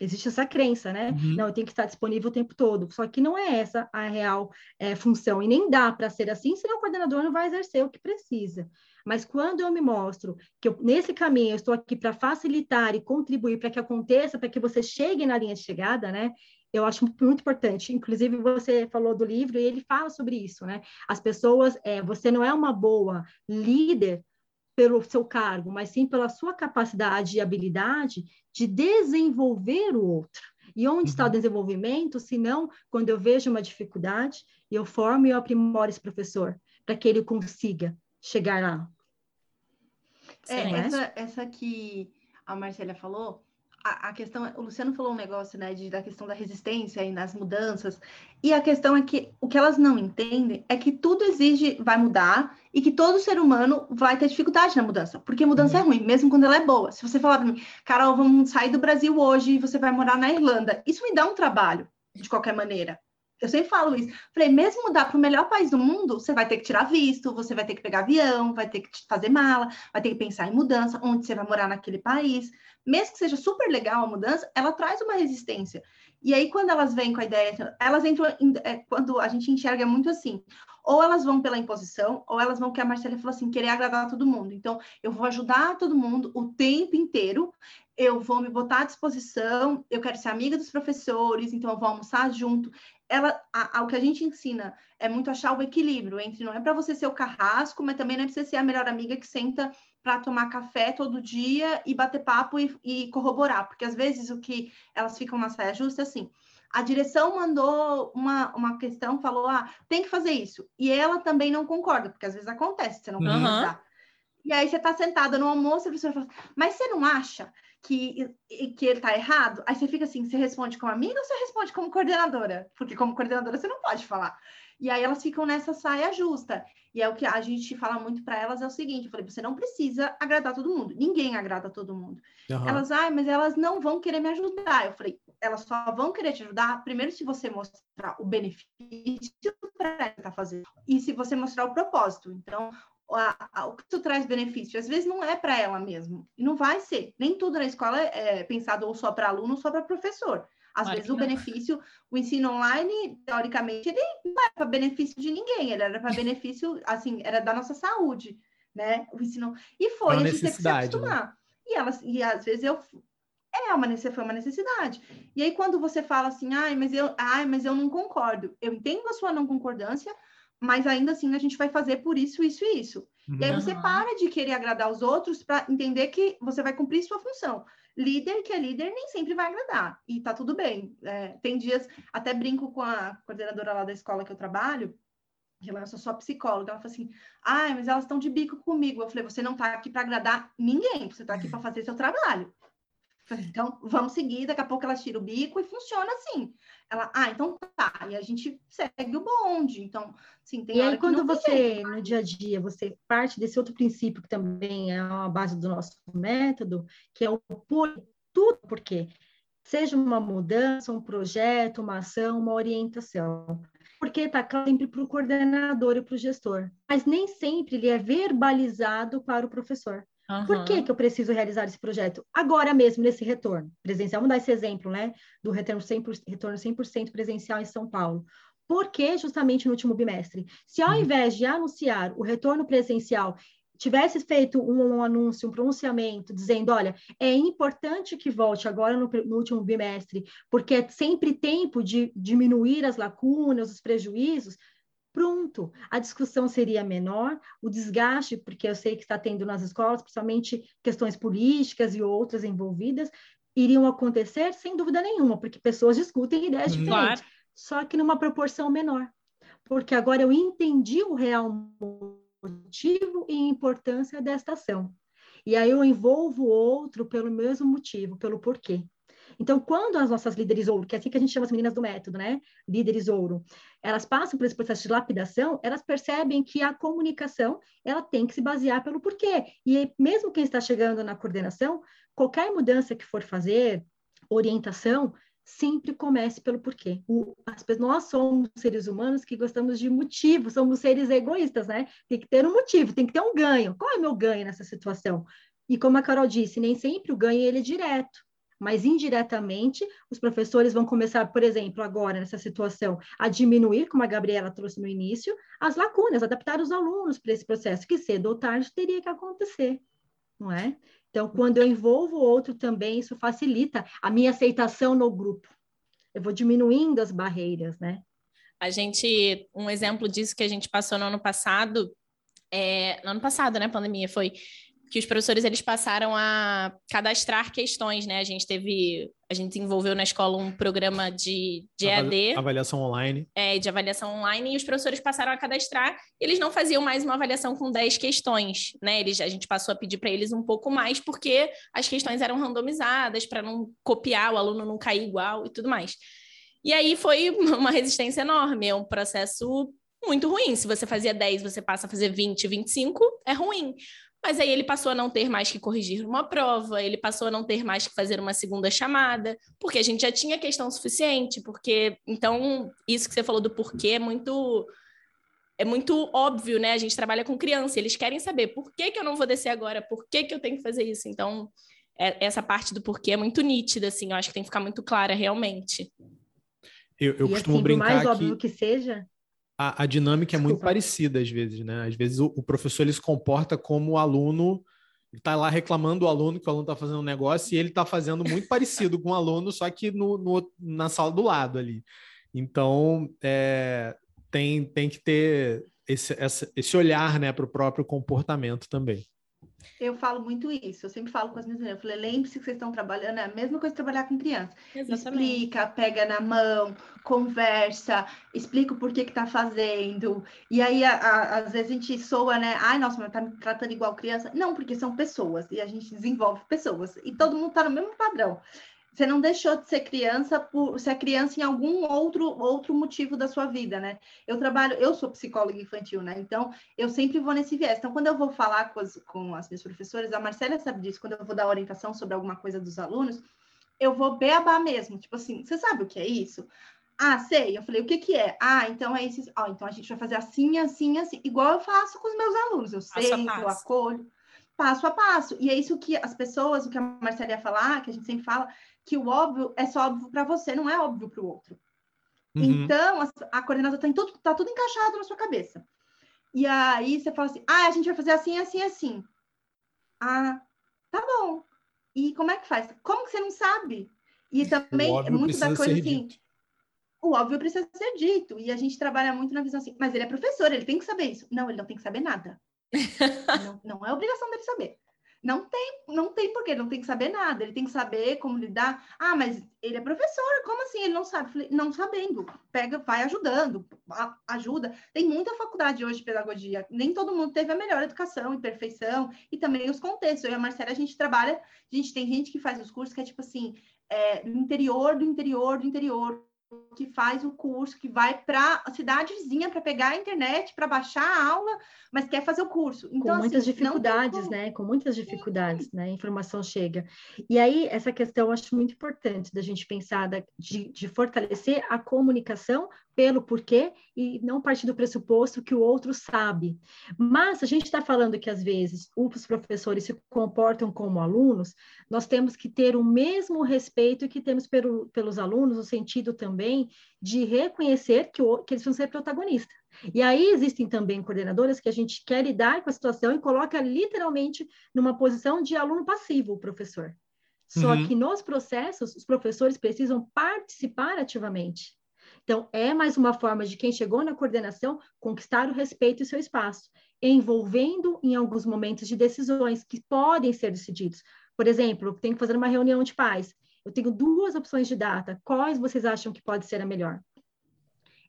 Existe essa crença, né? Uhum. Não, eu tenho que estar disponível o tempo todo. Só que não é essa a real é, função. E nem dá para ser assim, senão o coordenador não vai exercer o que precisa. Mas quando eu me mostro que eu, nesse caminho eu estou aqui para facilitar e contribuir para que aconteça, para que você chegue na linha de chegada, né? Eu acho muito importante. Inclusive, você falou do livro e ele fala sobre isso, né? As pessoas, é, você não é uma boa líder pelo seu cargo, mas sim pela sua capacidade e habilidade de desenvolver o outro. E onde está o uhum. desenvolvimento, se não quando eu vejo uma dificuldade, eu formo e eu aprimoro esse professor para que ele consiga chegar lá. É, essa, essa que a Marcela falou, a, a, questão, o Luciano falou um negócio, né, de, da questão da resistência e nas mudanças, e a questão é que o que elas não entendem é que tudo exige, vai mudar, e que todo ser humano vai ter dificuldade na mudança, porque mudança uhum. é ruim, mesmo quando ela é boa. Se você falar para mim, Carol, vamos sair do Brasil hoje e você vai morar na Irlanda, isso me dá um trabalho, de qualquer maneira. Eu sempre falo isso. Falei, mesmo mudar para o melhor país do mundo, você vai ter que tirar visto, você vai ter que pegar avião, vai ter que fazer mala, vai ter que pensar em mudança, onde você vai morar naquele país. Mesmo que seja super legal a mudança, ela traz uma resistência. E aí, quando elas vêm com a ideia, elas entram, em, é, quando a gente enxerga muito assim, ou elas vão pela imposição, ou elas vão, que a Marcela falou assim, querer agradar todo mundo. Então, eu vou ajudar todo mundo o tempo inteiro, eu vou me botar à disposição, eu quero ser amiga dos professores, então eu vou almoçar junto ela, a, a, o que a gente ensina é muito achar o equilíbrio entre não é para você ser o carrasco, mas também não é para você ser a melhor amiga que senta para tomar café todo dia e bater papo e, e, corroborar, porque às vezes o que elas ficam na saia justa é assim. A direção mandou uma, uma questão, falou: ah, tem que fazer isso. E ela também não concorda, porque às vezes acontece, você não uhum. concorda. E aí você está sentada no almoço e a professora fala: mas você não acha que, que ele está errado, aí você fica assim, você responde como amiga ou você responde como coordenadora? Porque como coordenadora você não pode falar. E aí elas ficam nessa saia justa. E é o que a gente fala muito para elas é o seguinte, eu falei, você não precisa agradar todo mundo. Ninguém agrada todo mundo. Uhum. Elas, ah, mas elas não vão querer me ajudar. Eu falei, elas só vão querer te ajudar primeiro se você mostrar o benefício para ela estar fazendo e se você mostrar o propósito. Então, a, a, o que isso traz benefício. Às vezes não é para ela mesmo. E não vai ser. Nem tudo na escola é pensado ou só para aluno ou só para professor. Às claro vezes o benefício, o ensino online, teoricamente, ele não era para benefício de ninguém, ele era para benefício, assim, era da nossa saúde, né? O ensino. E foi, a gente teve que se né? acostumar. Né? E, elas, e às vezes eu. É uma foi uma necessidade. E aí, quando você fala assim, ai, mas eu, ai, mas eu não concordo, eu entendo a sua não concordância, mas ainda assim a gente vai fazer por isso, isso e isso. Uhum. E aí você uhum. para de querer agradar os outros para entender que você vai cumprir sua função. Líder que é líder nem sempre vai agradar, e tá tudo bem. É, tem dias, até brinco com a coordenadora lá da escola que eu trabalho, eu sou só psicóloga. Ela falou assim: ai, mas elas estão de bico comigo. Eu falei: você não está aqui para agradar ninguém, você está aqui para fazer seu trabalho. Falei, então, vamos seguir, daqui a pouco ela tira o bico e funciona assim. Ela, ah, então tá. E a gente segue o bonde. Então, sim, tem E aí, quando você, no dia a dia, você parte desse outro princípio que também é a base do nosso método, que é o por tudo, porque seja uma mudança, um projeto, uma ação, uma orientação. Porque está sempre para o coordenador e para o gestor. Mas nem sempre ele é verbalizado para o professor. Uhum. Por que, que eu preciso realizar esse projeto? Agora mesmo, nesse retorno presencial. Vamos dar esse exemplo, né? Do retorno 100%, retorno 100% presencial em São Paulo. Por que justamente no último bimestre? Se ao uhum. invés de anunciar o retorno presencial, tivesse feito um, um, anúncio, um pronunciamento, dizendo, olha, é importante que volte agora no, no, último bimestre, porque é sempre tempo de diminuir as lacunas, os prejuízos, pronto, a discussão seria menor, o desgaste, porque eu sei que está tendo nas escolas, principalmente questões políticas e outras envolvidas, iriam acontecer sem dúvida nenhuma, porque pessoas discutem ideias diferentes, claro. só que numa proporção menor. Porque agora eu entendi o real motivo e importância desta ação. E aí eu envolvo o outro pelo mesmo motivo, pelo porquê. Então, quando as nossas líderes ouro, que é assim que a gente chama as meninas do método, né? Líderes ouro, elas passam por esse processo de lapidação, elas percebem que a comunicação, ela tem que se basear pelo porquê. E mesmo quem está chegando na coordenação, qualquer mudança que for fazer, orientação, sempre comece pelo porquê. O, as, nós somos seres humanos que gostamos de motivo, somos seres egoístas, né? Tem que ter um motivo, tem que ter um ganho. Qual é o meu ganho nessa situação? E como a Carol disse, nem sempre o ganho ele é direto mas indiretamente os professores vão começar, por exemplo, agora nessa situação, a diminuir, como a Gabriela trouxe no início, as lacunas, adaptar os alunos para esse processo, que cedo ou tarde teria que acontecer, não é? Então, quando eu envolvo o outro também, isso facilita a minha aceitação no grupo. Eu vou diminuindo as barreiras, né? A gente, um exemplo disso que a gente passou no ano passado, é, no ano passado, né, pandemia, foi que os professores eles passaram a cadastrar questões, né? A gente teve, a gente desenvolveu na escola um programa de, de EAD. Avaliação online. É, de avaliação online, e os professores passaram a cadastrar. Eles não faziam mais uma avaliação com 10 questões, né? Eles, a gente passou a pedir para eles um pouco mais, porque as questões eram randomizadas, para não copiar, o aluno não cair igual e tudo mais. E aí foi uma resistência enorme, é um processo muito ruim. Se você fazia 10, você passa a fazer 20, 25, é ruim. Mas aí ele passou a não ter mais que corrigir uma prova, ele passou a não ter mais que fazer uma segunda chamada, porque a gente já tinha questão suficiente, porque então isso que você falou do porquê é muito é muito óbvio, né? A gente trabalha com criança, eles querem saber por que, que eu não vou descer agora, por que, que eu tenho que fazer isso. Então, é, essa parte do porquê é muito nítida, assim, eu acho que tem que ficar muito clara realmente. Eu, eu costumo assim, brincar. Por mais óbvio que seja, a, a dinâmica é muito parecida às vezes, né? Às vezes o, o professor ele se comporta como o aluno está lá reclamando do aluno que o aluno está fazendo um negócio e ele está fazendo muito parecido com o aluno, só que no, no, na sala do lado ali. Então, é, tem, tem que ter esse, esse olhar né, para o próprio comportamento também. Eu falo muito isso, eu sempre falo com as minhas meninas, eu falei, lembre-se que vocês estão trabalhando, é a mesma coisa trabalhar com criança. Exatamente. Explica, pega na mão, conversa, explica o porquê que tá fazendo. E aí, a, a, às vezes a gente soa, né? Ai, nossa, mas tá me tratando igual criança. Não, porque são pessoas, e a gente desenvolve pessoas, e todo mundo tá no mesmo padrão. Você não deixou de ser criança por ser criança em algum outro outro motivo da sua vida, né? Eu trabalho, eu sou psicóloga infantil, né? Então, eu sempre vou nesse viés. Então, quando eu vou falar com as, com as minhas professoras, a Marcela sabe disso, quando eu vou dar orientação sobre alguma coisa dos alunos, eu vou beabá mesmo, tipo assim, você sabe o que é isso? Ah, sei. Eu falei, o que que é? Ah, então é isso. Ah, então a gente vai fazer assim, assim, assim. Igual eu faço com os meus alunos. Eu sento, eu acolho, passo a passo. E é isso que as pessoas, o que a Marcela ia falar, que a gente sempre fala, que o óbvio é só óbvio para você, não é óbvio para o outro. Uhum. Então, a, a coordenadora está tudo, tá tudo encaixado na sua cabeça. E aí você fala assim: ah, a gente vai fazer assim, assim, assim. Ah, tá bom. E como é que faz? Como que você não sabe? E também, muito da coisa assim. Dito. O óbvio precisa ser dito. E a gente trabalha muito na visão assim, mas ele é professor, ele tem que saber isso. Não, ele não tem que saber nada. não, não é obrigação dele saber. Não tem, não tem porquê, não tem que saber nada, ele tem que saber como lidar. Ah, mas ele é professor, como assim? Ele não sabe? Falei, não sabendo, pega, vai ajudando, ajuda. Tem muita faculdade hoje de pedagogia, nem todo mundo teve a melhor educação e perfeição, e também os contextos. Eu e a Marcela, a gente trabalha, a gente tem gente que faz os cursos que é tipo assim, é, do interior, do interior, do interior, que faz o curso, que vai para a cidade vizinha para pegar a internet, para baixar a aula, mas quer fazer o curso. Então, com muitas assim, dificuldades, né? Com muitas dificuldades, Sim. né? A informação chega. E aí, essa questão eu acho muito importante da gente pensar da, de, de fortalecer a comunicação pelo porquê e não partir do pressuposto que o outro sabe. Mas a gente está falando que às vezes os professores se comportam como alunos, nós temos que ter o mesmo respeito que temos pelo, pelos alunos, no sentido também de reconhecer que, o, que eles vão ser protagonistas. E aí existem também coordenadoras que a gente quer lidar com a situação e coloca literalmente numa posição de aluno passivo o professor. Só uhum. que nos processos, os professores precisam participar ativamente. Então, é mais uma forma de quem chegou na coordenação conquistar o respeito e seu espaço, envolvendo em alguns momentos de decisões que podem ser decididos. Por exemplo, tenho que fazer uma reunião de pais. Eu tenho duas opções de data. Quais vocês acham que pode ser a melhor?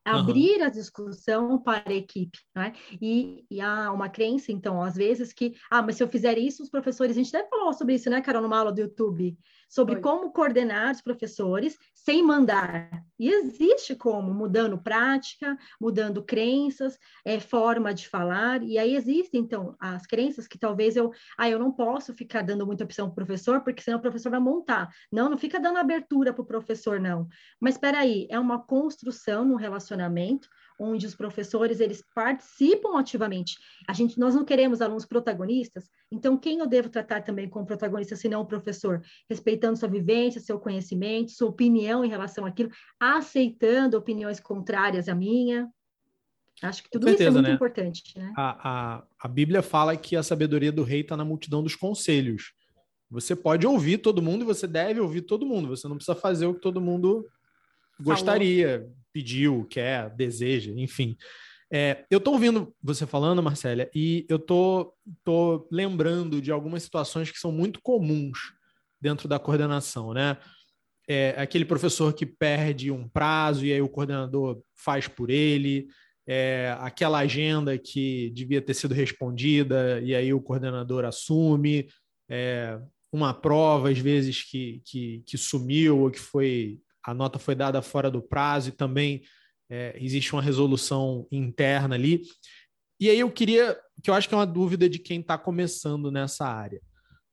abrir uhum. a discussão para a equipe, né? E, e, há uma crença, então, às vezes, que, ah, mas se eu fizer isso, os professores, a gente deve falar sobre isso, né, Carol, numa aula do YouTube, sobre como coordenar os professores sem mandar. E existe como, mudando prática, mudando crenças, é, forma de falar, e aí existem, então, as crenças que talvez eu, ah, eu não posso ficar dando muita opção para o professor, porque senão o professor vai montar. Não, não fica dando abertura para o professor, não. Mas espera aí, é uma construção no relacionamento, onde os professores eles participam ativamente. A gente, nós não queremos alunos protagonistas, então quem eu devo tratar também como protagonista, se não o professor, respeitando sua vivência, seu conhecimento, sua opinião em relação àquilo, aceitando opiniões contrárias à minha. Acho que tudo certeza, isso é muito né? importante. Né? A, a, a Bíblia fala que a sabedoria do rei está na multidão dos conselhos. Você pode ouvir todo mundo e você deve ouvir todo mundo. Você não precisa fazer o que todo mundo gostaria, Falou. pediu, quer, deseja, enfim. É, eu estou ouvindo você falando, Marcélia, e eu tô, tô lembrando de algumas situações que são muito comuns dentro da coordenação, né? É, aquele professor que perde um prazo e aí o coordenador faz por ele, é, aquela agenda que devia ter sido respondida e aí o coordenador assume, é, uma prova, às vezes, que, que, que sumiu ou que foi a nota foi dada fora do prazo e também é, existe uma resolução interna ali. E aí eu queria, que eu acho que é uma dúvida de quem está começando nessa área,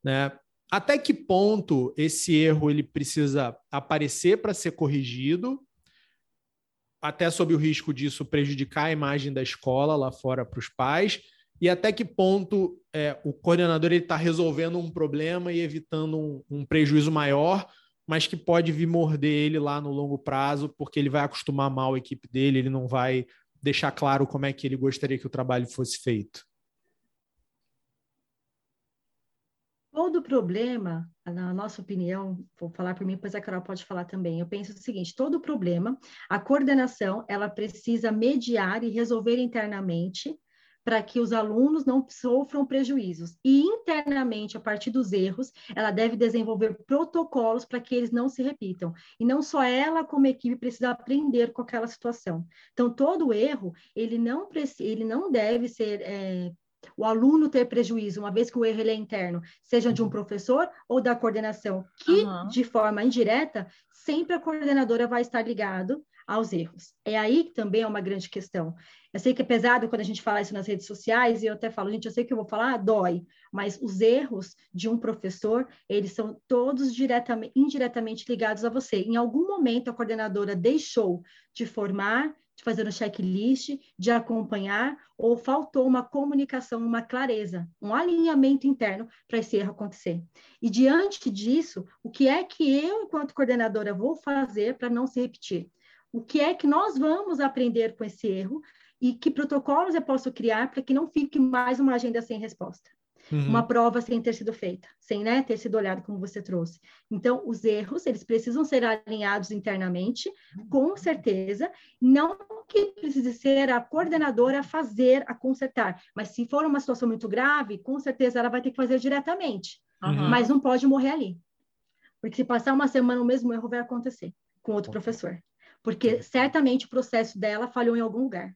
né? Até que ponto esse erro ele precisa aparecer para ser corrigido, até sob o risco disso prejudicar a imagem da escola lá fora para os pais, e até que ponto é, o coordenador está resolvendo um problema e evitando um, um prejuízo maior, mas que pode vir morder ele lá no longo prazo, porque ele vai acostumar mal a equipe dele, ele não vai deixar claro como é que ele gostaria que o trabalho fosse feito. Todo problema, na nossa opinião, vou falar por mim, pois a Carol pode falar também. Eu penso o seguinte: todo problema, a coordenação, ela precisa mediar e resolver internamente para que os alunos não sofram prejuízos. E internamente, a partir dos erros, ela deve desenvolver protocolos para que eles não se repitam. E não só ela, como equipe, precisa aprender com aquela situação. Então, todo erro, ele não, ele não deve ser é, o aluno ter prejuízo, uma vez que o erro é interno, seja de um professor ou da coordenação, que uhum. de forma indireta, sempre a coordenadora vai estar ligado aos erros. É aí que também é uma grande questão. Eu sei que é pesado quando a gente fala isso nas redes sociais, e eu até falo, gente, eu sei que eu vou falar, dói, mas os erros de um professor, eles são todos diretamente, indiretamente ligados a você. Em algum momento, a coordenadora deixou de formar, de fazer um checklist, de acompanhar, ou faltou uma comunicação, uma clareza, um alinhamento interno para esse erro acontecer. E diante disso, o que é que eu, enquanto coordenadora, vou fazer para não se repetir? O que é que nós vamos aprender com esse erro e que protocolos eu posso criar para que não fique mais uma agenda sem resposta. uhum. uma prova sem ter sido feita, sem né, ter sido olhado como você trouxe. Então, os erros, eles precisam ser alinhados internamente, com certeza, não que precise ser a coordenadora a fazer, a consertar, mas se for uma situação muito grave, com certeza ela vai ter que fazer diretamente, uhum. mas não pode morrer ali. Porque se passar uma semana o mesmo erro vai acontecer com outro professor. Porque certamente o processo dela falhou em algum lugar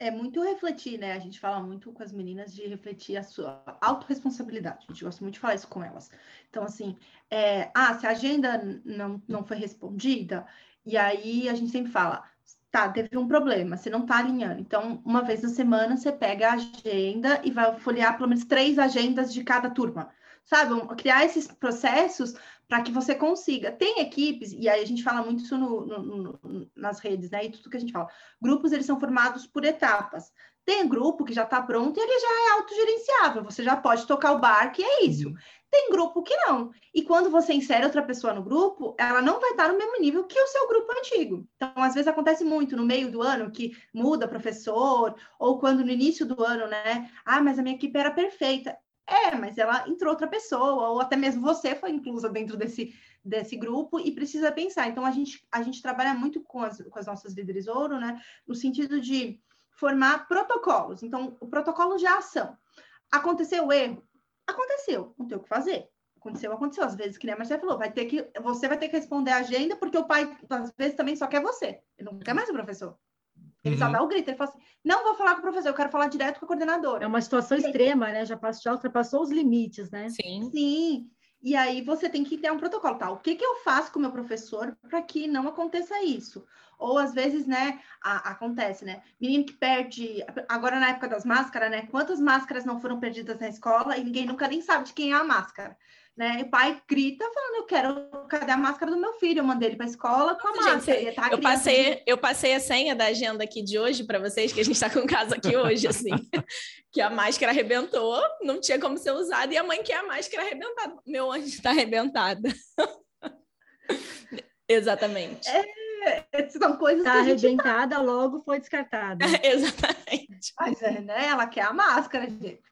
é muito refletir, né? A gente fala muito com as meninas de refletir a sua autorresponsabilidade. A gente gosta muito de falar isso com elas. Então, assim, é, ah, se a agenda não, não foi respondida, e aí a gente sempre fala, tá, teve um problema, você não tá alinhando. Então, uma vez na semana, você pega a agenda e vai folhear pelo menos três agendas de cada turma sabe? Criar esses processos para que você consiga. Tem equipes, e aí a gente fala muito isso no, no, no, nas redes, né? E tudo que a gente fala. Grupos, eles são formados por etapas. Tem grupo que já está pronto e ele já é autogerenciável. Você já pode tocar o barco e é isso. Uhum. Tem grupo que não. E quando você insere outra pessoa no grupo, ela não vai estar no mesmo nível que o seu grupo antigo. Então, às vezes acontece muito no meio do ano que muda professor, ou quando no início do ano, né? Ah, mas a minha equipe era perfeita. É, mas ela entrou outra pessoa, ou até mesmo você foi inclusa dentro desse, desse grupo e precisa pensar. Então, a gente, a gente trabalha muito com as, com as nossas líderes ouro, né? No sentido de formar protocolos. Então, o protocolo de ação. Aconteceu o erro? Aconteceu, não tem o que fazer. Aconteceu, aconteceu. Às vezes, que nem a Marcela falou, vai ter que, você vai ter que responder a agenda, porque o pai, às vezes, também só quer você. Ele não quer mais o professor. Ele uhum. só dá o grito, ele fala assim: não vou falar com o professor, eu quero falar direto com a coordenadora. É uma situação Sim. extrema, né? Já, passou, já ultrapassou os limites, né? Sim. Sim. E aí você tem que ter um protocolo, tá? O que, que eu faço com o meu professor para que não aconteça isso? Ou às vezes, né, a, acontece, né? Menino que perde, agora na época das máscaras, né? Quantas máscaras não foram perdidas na escola e ninguém nunca nem sabe de quem é a máscara? Né? E o pai grita falando, eu quero, cadê a máscara do meu filho? Eu mandei ele para a escola com a Gente, máscara. Tá eu, passei, eu passei a senha da agenda aqui de hoje para vocês, que a gente está com casa aqui hoje, assim, que a máscara arrebentou, não tinha como ser usada, e a mãe quer a máscara arrebentada. Meu anjo está arrebentada. Exatamente. É, são coisas tá arrebentada, logo foi descartada. Exatamente. Mas é, né? Ela quer a máscara, gente.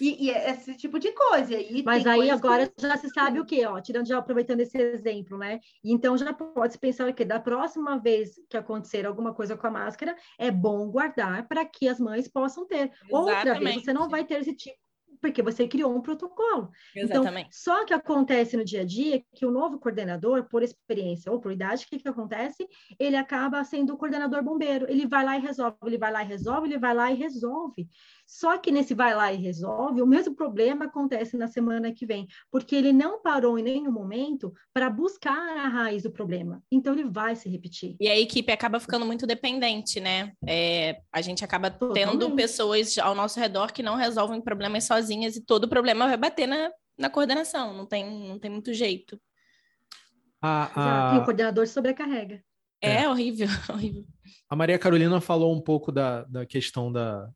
E, e é esse tipo de coisa. E Mas aí agora que... já se sabe o quê? Ó, tirando já aproveitando esse exemplo, né? Então já pode se pensar o quê? Da próxima vez que acontecer alguma coisa com a máscara, é bom guardar para que as mães possam ter. Exatamente. Outra vez você não vai ter esse tipo porque você criou um protocolo. Então, Exatamente. Então, só que acontece no dia a dia que o novo coordenador, por experiência ou por idade, o que, que acontece? Ele acaba sendo o coordenador bombeiro. Ele vai lá e resolve, ele vai lá e resolve, ele vai lá e resolve. Só que nesse vai lá e resolve, o mesmo problema acontece na semana que vem, porque ele não parou em nenhum momento para buscar a raiz do problema. Então ele vai se repetir. E a equipe acaba ficando muito dependente, né? É, a gente acaba Totalmente. tendo pessoas ao nosso redor que não resolvem problemas sozinhas e todo problema vai bater na, na coordenação, não tem, não tem muito jeito. A, a... E o coordenador sobrecarrega. É, é, horrível, horrível. A Maria Carolina falou um pouco da, da questão da,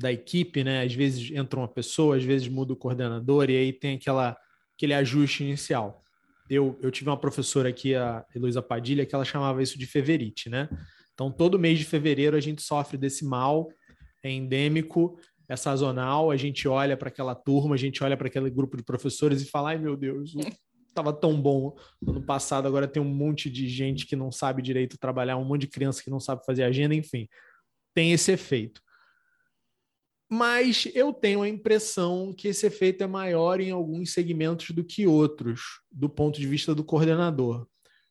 da equipe, né? Às vezes entra uma pessoa, às vezes muda o coordenador, e aí tem aquela, aquele ajuste inicial. Eu, eu tive uma professora aqui, a Heloísa Padilha, que ela chamava isso de feverite, né? Então, todo mês de fevereiro a gente sofre desse mal, é endêmico, é sazonal, a gente olha para aquela turma, a gente olha para aquele grupo de professores e fala, ai meu Deus, estava tão bom ano passado, agora tem um monte de gente que não sabe direito trabalhar, um monte de criança que não sabe fazer agenda, enfim, tem esse efeito mas eu tenho a impressão que esse efeito é maior em alguns segmentos do que outros, do ponto de vista do coordenador.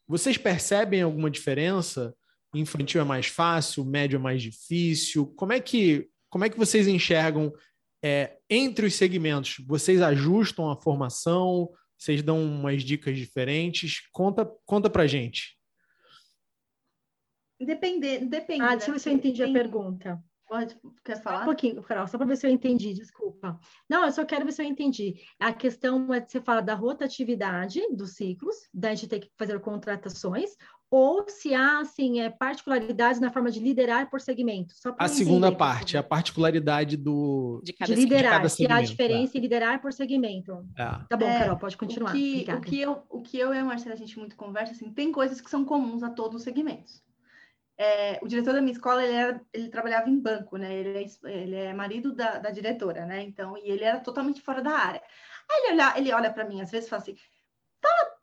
Vocês percebem alguma diferença? Infantil é mais fácil, médio é mais difícil? Como é que, como é que vocês enxergam é, entre os segmentos? Vocês ajustam a formação? Vocês dão umas dicas diferentes? Conta, conta pra gente. Depende, depende. Ah, deixa eu ver se eu entendi a pergunta. Pode, quer falar? Um pouquinho, Carol, só para ver se eu entendi, desculpa. Não, eu só quero ver se eu entendi. A questão é de você falar da rotatividade dos ciclos, da gente ter que fazer contratações, ou se há, assim, é, particularidades na forma de liderar por segmento. a segunda parte, a particularidade do... De, cada de liderar, de cada se há diferença é. em liderar por segmento. É. Tá bom, é, Carol, pode continuar. O que, o que, eu, o que eu e a Marcela, a gente muito conversa, assim, tem coisas que são comuns a todos os segmentos. É, o diretor da minha escola, ele, era, ele trabalhava em banco, né? Ele é, ele é marido da, da, diretora, né? Então, e ele era totalmente fora da área. Aí ele olha, ele olha para mim, às vezes, e fala assim,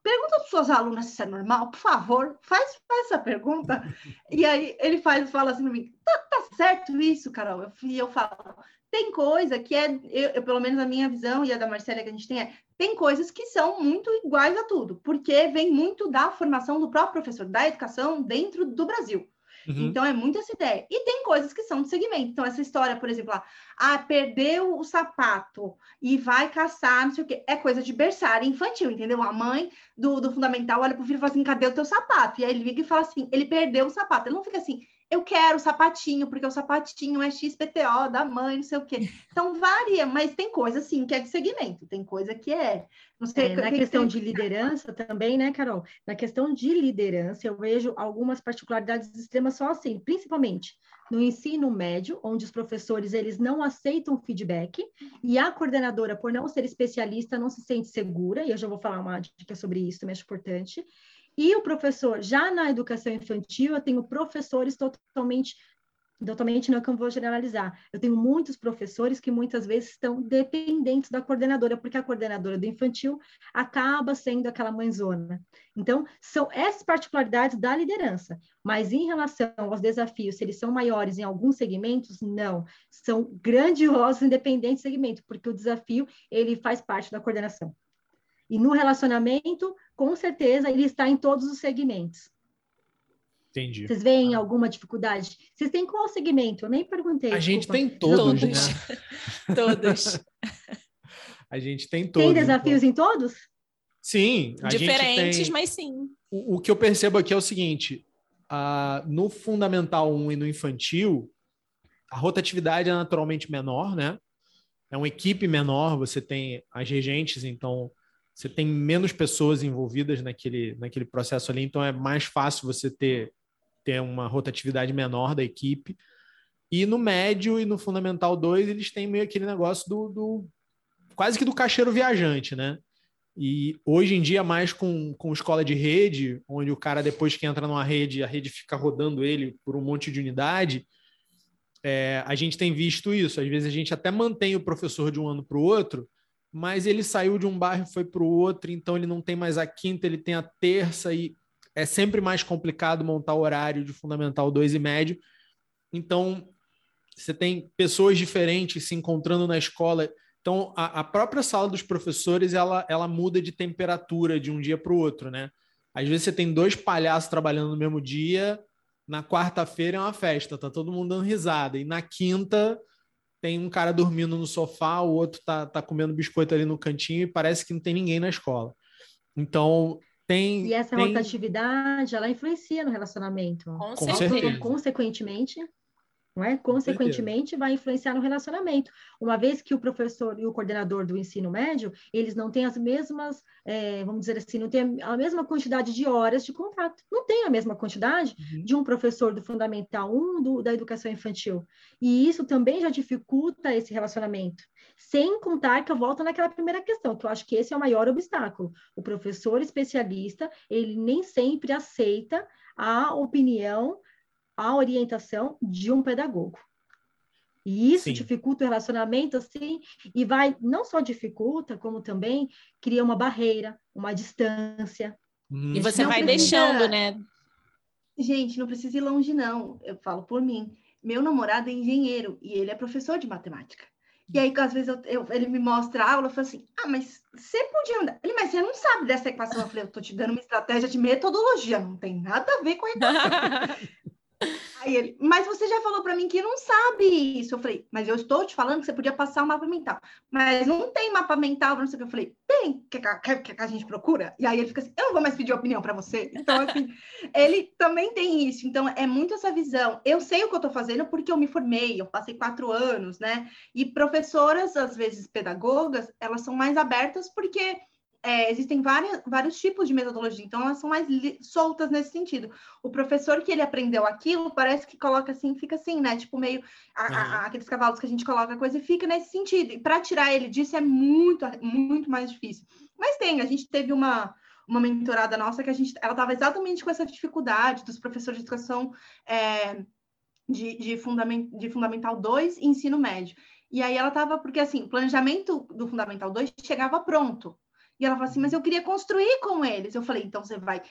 pergunta para suas alunas se isso é normal, por favor, faz, faz essa pergunta. e aí ele faz, fala assim para mim, tá, tá certo isso, Carol? Eu, eu falo, tem coisa que é, eu, eu, pelo menos a minha visão e a da Marcela que a gente tem é, tem coisas que são muito iguais a tudo, porque vem muito da formação do próprio professor, da educação dentro do Brasil. Uhum. Então, é muito essa ideia. E tem coisas que são de segmento. Então, essa história, por exemplo, lá, ah, perdeu o sapato e vai caçar, não sei o quê, é coisa de berçário infantil, entendeu? A mãe do, do fundamental olha pro filho e fala assim: cadê o teu sapato? E aí ele liga e fala assim: ele perdeu o sapato. Ele não fica assim, eu quero o sapatinho, porque o sapatinho é XPTO da mãe, não sei o quê. Então varia, mas tem coisa assim que é de segmento, tem coisa que é. Não sei, é, na questão de liderança também, né, Carol? Na questão de liderança, eu vejo algumas particularidades extremas só assim, principalmente no ensino médio, onde os professores eles não aceitam feedback e a coordenadora, por não ser especialista, não se sente segura, e eu já vou falar uma dica sobre isso, também acho importante. E o professor, já na educação infantil, eu tenho professores totalmente, totalmente não que eu vou generalizar. Eu tenho muitos professores que muitas vezes estão dependentes da coordenadora, porque a coordenadora do infantil acaba sendo aquela mãezona. Então, são essas particularidades da liderança. Mas em relação aos desafios, se eles são maiores em alguns segmentos, não. São grandiosos independentes de segmento, porque o desafio, ele faz parte da coordenação. E no relacionamento, com certeza, ele está em todos os segmentos. Entendi. Vocês veem ah. alguma dificuldade? Vocês têm qual segmento? Eu nem perguntei. A gente tem todos, todos. né? todos. a gente tem todos. Tem desafios então. em todos? Sim. Diferentes, tem... mas sim. O, o, que eu percebo aqui é o seguinte: uh, no Fundamental 1 e no Infantil, a rotatividade é naturalmente menor, né? É uma equipe menor, você tem as regentes, então você tem menos pessoas envolvidas naquele, naquele processo ali, então é mais fácil você ter, ter uma rotatividade menor da equipe. E no médio e no Fundamental 2, eles têm meio aquele negócio do, do quase que do caixeiro viajante, né? E hoje em dia, mais com, com escola de rede, onde o cara, depois que entra numa rede, a rede fica rodando ele por um monte de unidade, é, a gente tem visto isso. Às vezes a gente até mantém o professor de um ano para o outro, mas ele saiu de um bairro e foi para o outro, então ele não tem mais a quinta, ele tem a terça e é sempre mais complicado montar o horário de Fundamental 2 e médio. Então, você tem pessoas diferentes se encontrando na escola. Então, a, a própria sala dos professores, ela, ela muda de temperatura de um dia para o outro, né? Às vezes você tem dois palhaços trabalhando no mesmo dia, na quarta-feira é uma festa, tá todo mundo dando risada, e na quinta tem um cara dormindo no sofá, o outro tá, tá comendo biscoito ali no cantinho e parece que não tem ninguém na escola. Então, tem. E essa tem... rotatividade, ela influencia no relacionamento. Com, Com certeza. Consequentemente, não é? Consequentemente, vai influenciar no relacionamento. Uma vez que o professor e o coordenador do ensino médio, eles não têm as mesmas, é, vamos dizer assim, não têm a mesma quantidade de horas de contato. Não tem a mesma quantidade uhum. de um professor do Fundamental 1 do, da educação infantil. E isso também já dificulta esse relacionamento. Sem contar que eu volto naquela primeira questão, que eu acho que esse é o maior obstáculo. O professor especialista, ele nem sempre aceita a opinião a orientação de um pedagogo. E isso Sim. dificulta o relacionamento, assim, e vai, não só dificulta, como também cria uma barreira, uma distância. Hum. E você não vai precisa... deixando, né? Gente, não precisa ir longe, não. Eu falo por mim. Meu namorado é engenheiro e ele é professor de matemática. E aí, às vezes, eu, eu, ele me mostra a aula, eu falo assim, ah, mas você podia andar. Ele, mas você não sabe dessa equação. Eu falei, eu tô te dando uma estratégia de metodologia, não tem nada a ver com a equação. Aí ele, mas você já falou para mim que não sabe isso. Eu falei, mas eu estou te falando que você podia passar o mapa mental. Mas não tem mapa mental, não sei o que. Eu falei, tem, que, que, que a gente procura? E aí ele fica assim, eu não vou mais pedir opinião para você. Então, assim, ele também tem isso. Então, é muito essa visão. Eu sei o que eu estou fazendo porque eu me formei, eu passei quatro anos, né? E professoras, às vezes pedagogas, elas são mais abertas porque é, existem várias, vários tipos de metodologia, então elas são mais soltas nesse sentido. O professor que ele aprendeu aquilo, parece que coloca assim, fica assim, né? Tipo, meio a, uhum. a, aqueles cavalos que a gente coloca a coisa e fica nesse sentido. E para tirar ele disso é muito, muito mais difícil. Mas tem, a gente teve uma, uma mentorada nossa que a gente, ela estava exatamente com essa dificuldade dos professores de educação é, de, de, fundament, de Fundamental 2 e ensino médio. E aí ela estava, porque assim, o planejamento do Fundamental 2 chegava pronto. E ela falou assim, mas eu queria construir com eles. Eu falei, então você vai,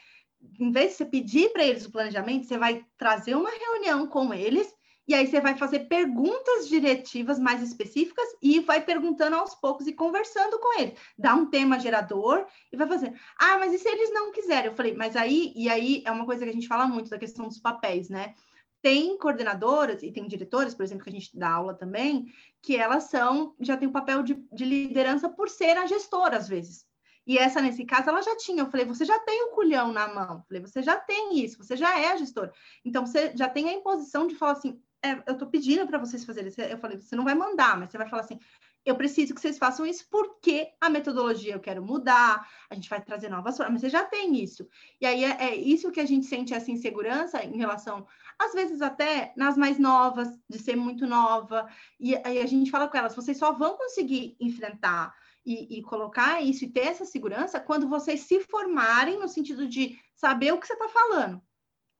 em vez de você pedir para eles o planejamento, você vai trazer uma reunião com eles e aí você vai fazer perguntas diretivas mais específicas e vai perguntando aos poucos e conversando com eles. Dá um tema gerador e vai fazer. Ah, mas e se eles não quiserem? Eu falei, mas aí, e aí é uma coisa que a gente fala muito da questão dos papéis, né? Tem coordenadoras e tem diretores, por exemplo, que a gente dá aula também, que elas são, já tem o papel de, de liderança por ser a gestora, às vezes. E essa, nesse caso, ela já tinha. Eu falei, você já tem o culhão na mão. Eu falei, você já tem isso, você já é a gestora. Então, você já tem a imposição de falar assim, é, eu estou pedindo para vocês fazerem isso. Eu falei, você não vai mandar, mas você vai falar assim, eu preciso que vocês façam isso porque a metodologia eu quero mudar, a gente vai trazer novas formas, mas você já tem isso. E aí é, é, isso que a gente sente essa insegurança em relação, às vezes até nas mais novas, de ser muito nova, e aí a gente fala com elas, vocês só vão conseguir enfrentar e, e colocar isso e ter essa segurança quando vocês se formarem no sentido de saber o que você está falando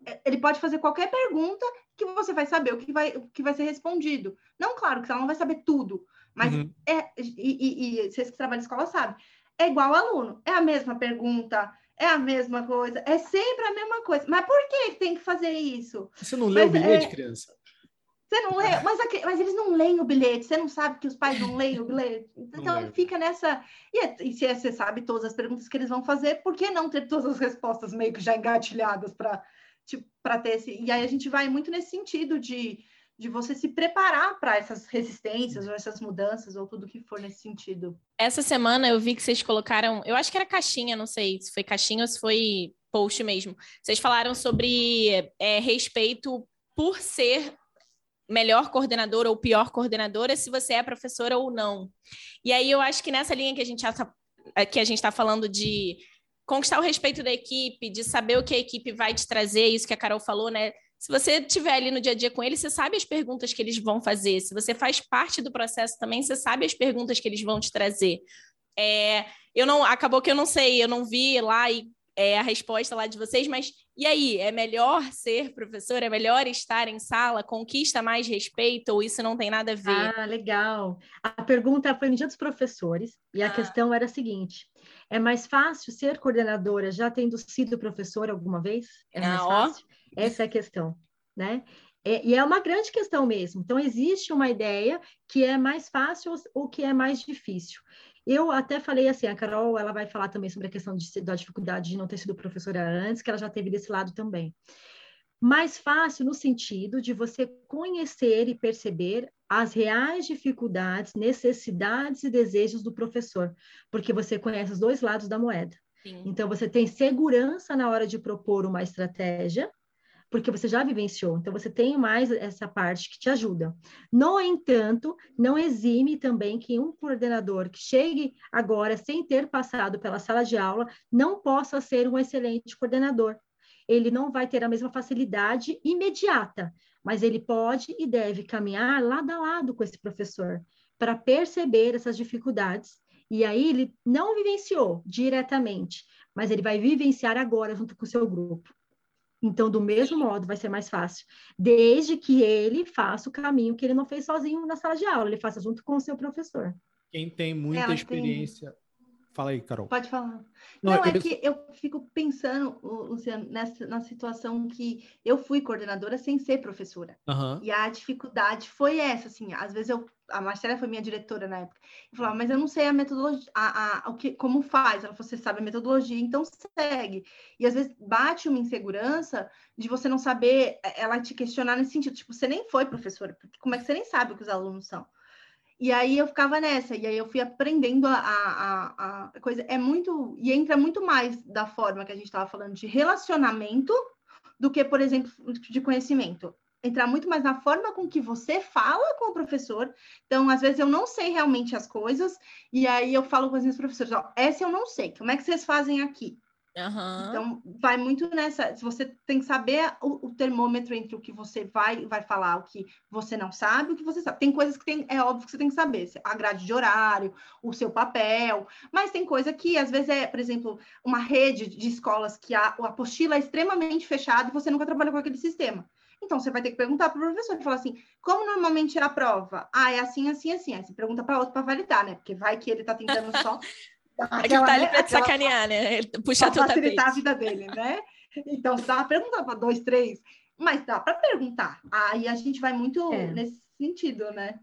é, ele pode fazer qualquer pergunta que você vai saber o que vai, o que vai ser respondido. Não, claro, que ela não vai saber tudo, mas uhum. é, e, e, e vocês que trabalham na escola sabem, é igual aluno, é a mesma pergunta, é a mesma coisa, é sempre a mesma coisa. Mas por que tem que fazer isso? Você não lê mas, o bilhete, é... criança? Você não lê, mas, aqui, mas, eles não leem o bilhete, você não sabe que os pais não leem o bilhete. Então fica nessa. E, é, e, se você sabe todas as perguntas que eles vão fazer, por que não ter todas as respostas meio que já engatilhadas para tipo, para ter esse. E aí a gente vai muito nesse sentido de, de você se preparar para essas resistências ou essas mudanças ou tudo que for nesse sentido. Essa semana eu vi que vocês colocaram, eu acho que era caixinha, não sei se foi caixinha ou se foi post mesmo. Vocês falaram sobre é, respeito por ser melhor coordenadora ou pior coordenadora, se você é professora ou não. E aí eu acho que nessa linha que a gente tá, que a gente está falando de conquistar o respeito da equipe, de saber o que a equipe vai te trazer, isso que a Carol falou, né? Se você estiver ali no dia a dia com eles, você sabe as perguntas que eles vão fazer. Se você faz parte do processo também, você sabe as perguntas que eles vão te trazer. É, eu não, acabou que eu não sei, eu não vi lá e, é, a resposta lá de vocês, mas e aí, é melhor ser professor? É melhor estar em sala? Conquista mais respeito ou isso não tem nada a ver? Ah, legal. A pergunta foi no dia dos professores e a ah. questão era a seguinte: é mais fácil ser coordenadora já tendo sido professora alguma vez? É mais ah, fácil? Ó. Essa é a questão, né? É, e é uma grande questão mesmo. Então, existe uma ideia que é mais fácil ou que é mais difícil. Eu até falei assim, a Carol, ela vai falar também sobre a questão de, da dificuldade de não ter sido professora antes, que ela já teve desse lado também. Mais fácil no sentido de você conhecer e perceber as reais dificuldades, necessidades e desejos do professor, porque você conhece os dois lados da moeda. Sim. Então, você tem segurança na hora de propor uma estratégia, porque você já vivenciou, então você tem mais essa parte que te ajuda. No entanto, não exime também que um coordenador que chegue agora sem ter passado pela sala de aula não possa ser um excelente coordenador. Ele não vai ter a mesma facilidade imediata, mas ele pode e deve caminhar lado a lado com esse professor para perceber essas dificuldades. E aí ele não vivenciou diretamente, mas ele vai vivenciar agora junto com o seu grupo. Então, do mesmo modo, vai ser mais fácil, desde que ele faça o caminho que ele não fez sozinho na sala de aula, ele faça junto com o seu professor. Quem tem muita Ela experiência, tem Fala aí, Carol. Pode falar. Não, Não é eu... que eu fico pensando, Luciano, nessa na situação que eu fui coordenadora sem ser professora. Uhum. E a dificuldade foi essa, assim, às vezes eu a Marcela foi minha diretora na época. Eu falava, mas eu não sei a metodologia, a, a, o que, como faz. Ela falou, você sabe a metodologia, então segue. E às vezes bate uma insegurança de você não saber, ela te questionar nesse sentido, tipo, você nem foi professora, como é que você nem sabe o que os alunos são? E aí eu ficava nessa, e aí eu fui aprendendo a, a, a coisa. É muito. E entra muito mais da forma que a gente estava falando de relacionamento do que, por exemplo, de conhecimento. Entrar muito mais na forma com que você fala com o professor. Então, às vezes, eu não sei realmente as coisas, e aí eu falo com os meus professores: ó, essa eu não sei, como é que vocês fazem aqui? Uhum. Então, vai muito nessa. Você tem que saber o, o, termômetro entre o que você vai, vai falar, o que você não sabe, o que você sabe. Tem coisas que tem, é óbvio que você tem que saber, a grade de horário, o seu papel, mas tem coisa que, às vezes, é, por exemplo, uma rede de escolas que a, a apostila é extremamente fechada e você nunca trabalhou com aquele sistema. Então, você vai ter que perguntar para o professor e falar assim: como normalmente é a prova? Ah, é assim, assim, assim. Aí você pergunta para outro para validar, né? Porque vai que ele está tentando só Aquela, é tá ali pra te sacanear, né? Puxar teu facilitar a vida dele, né? Então, dá para perguntar para dois, três, mas dá para perguntar. Aí a gente vai muito é. nesse sentido, né?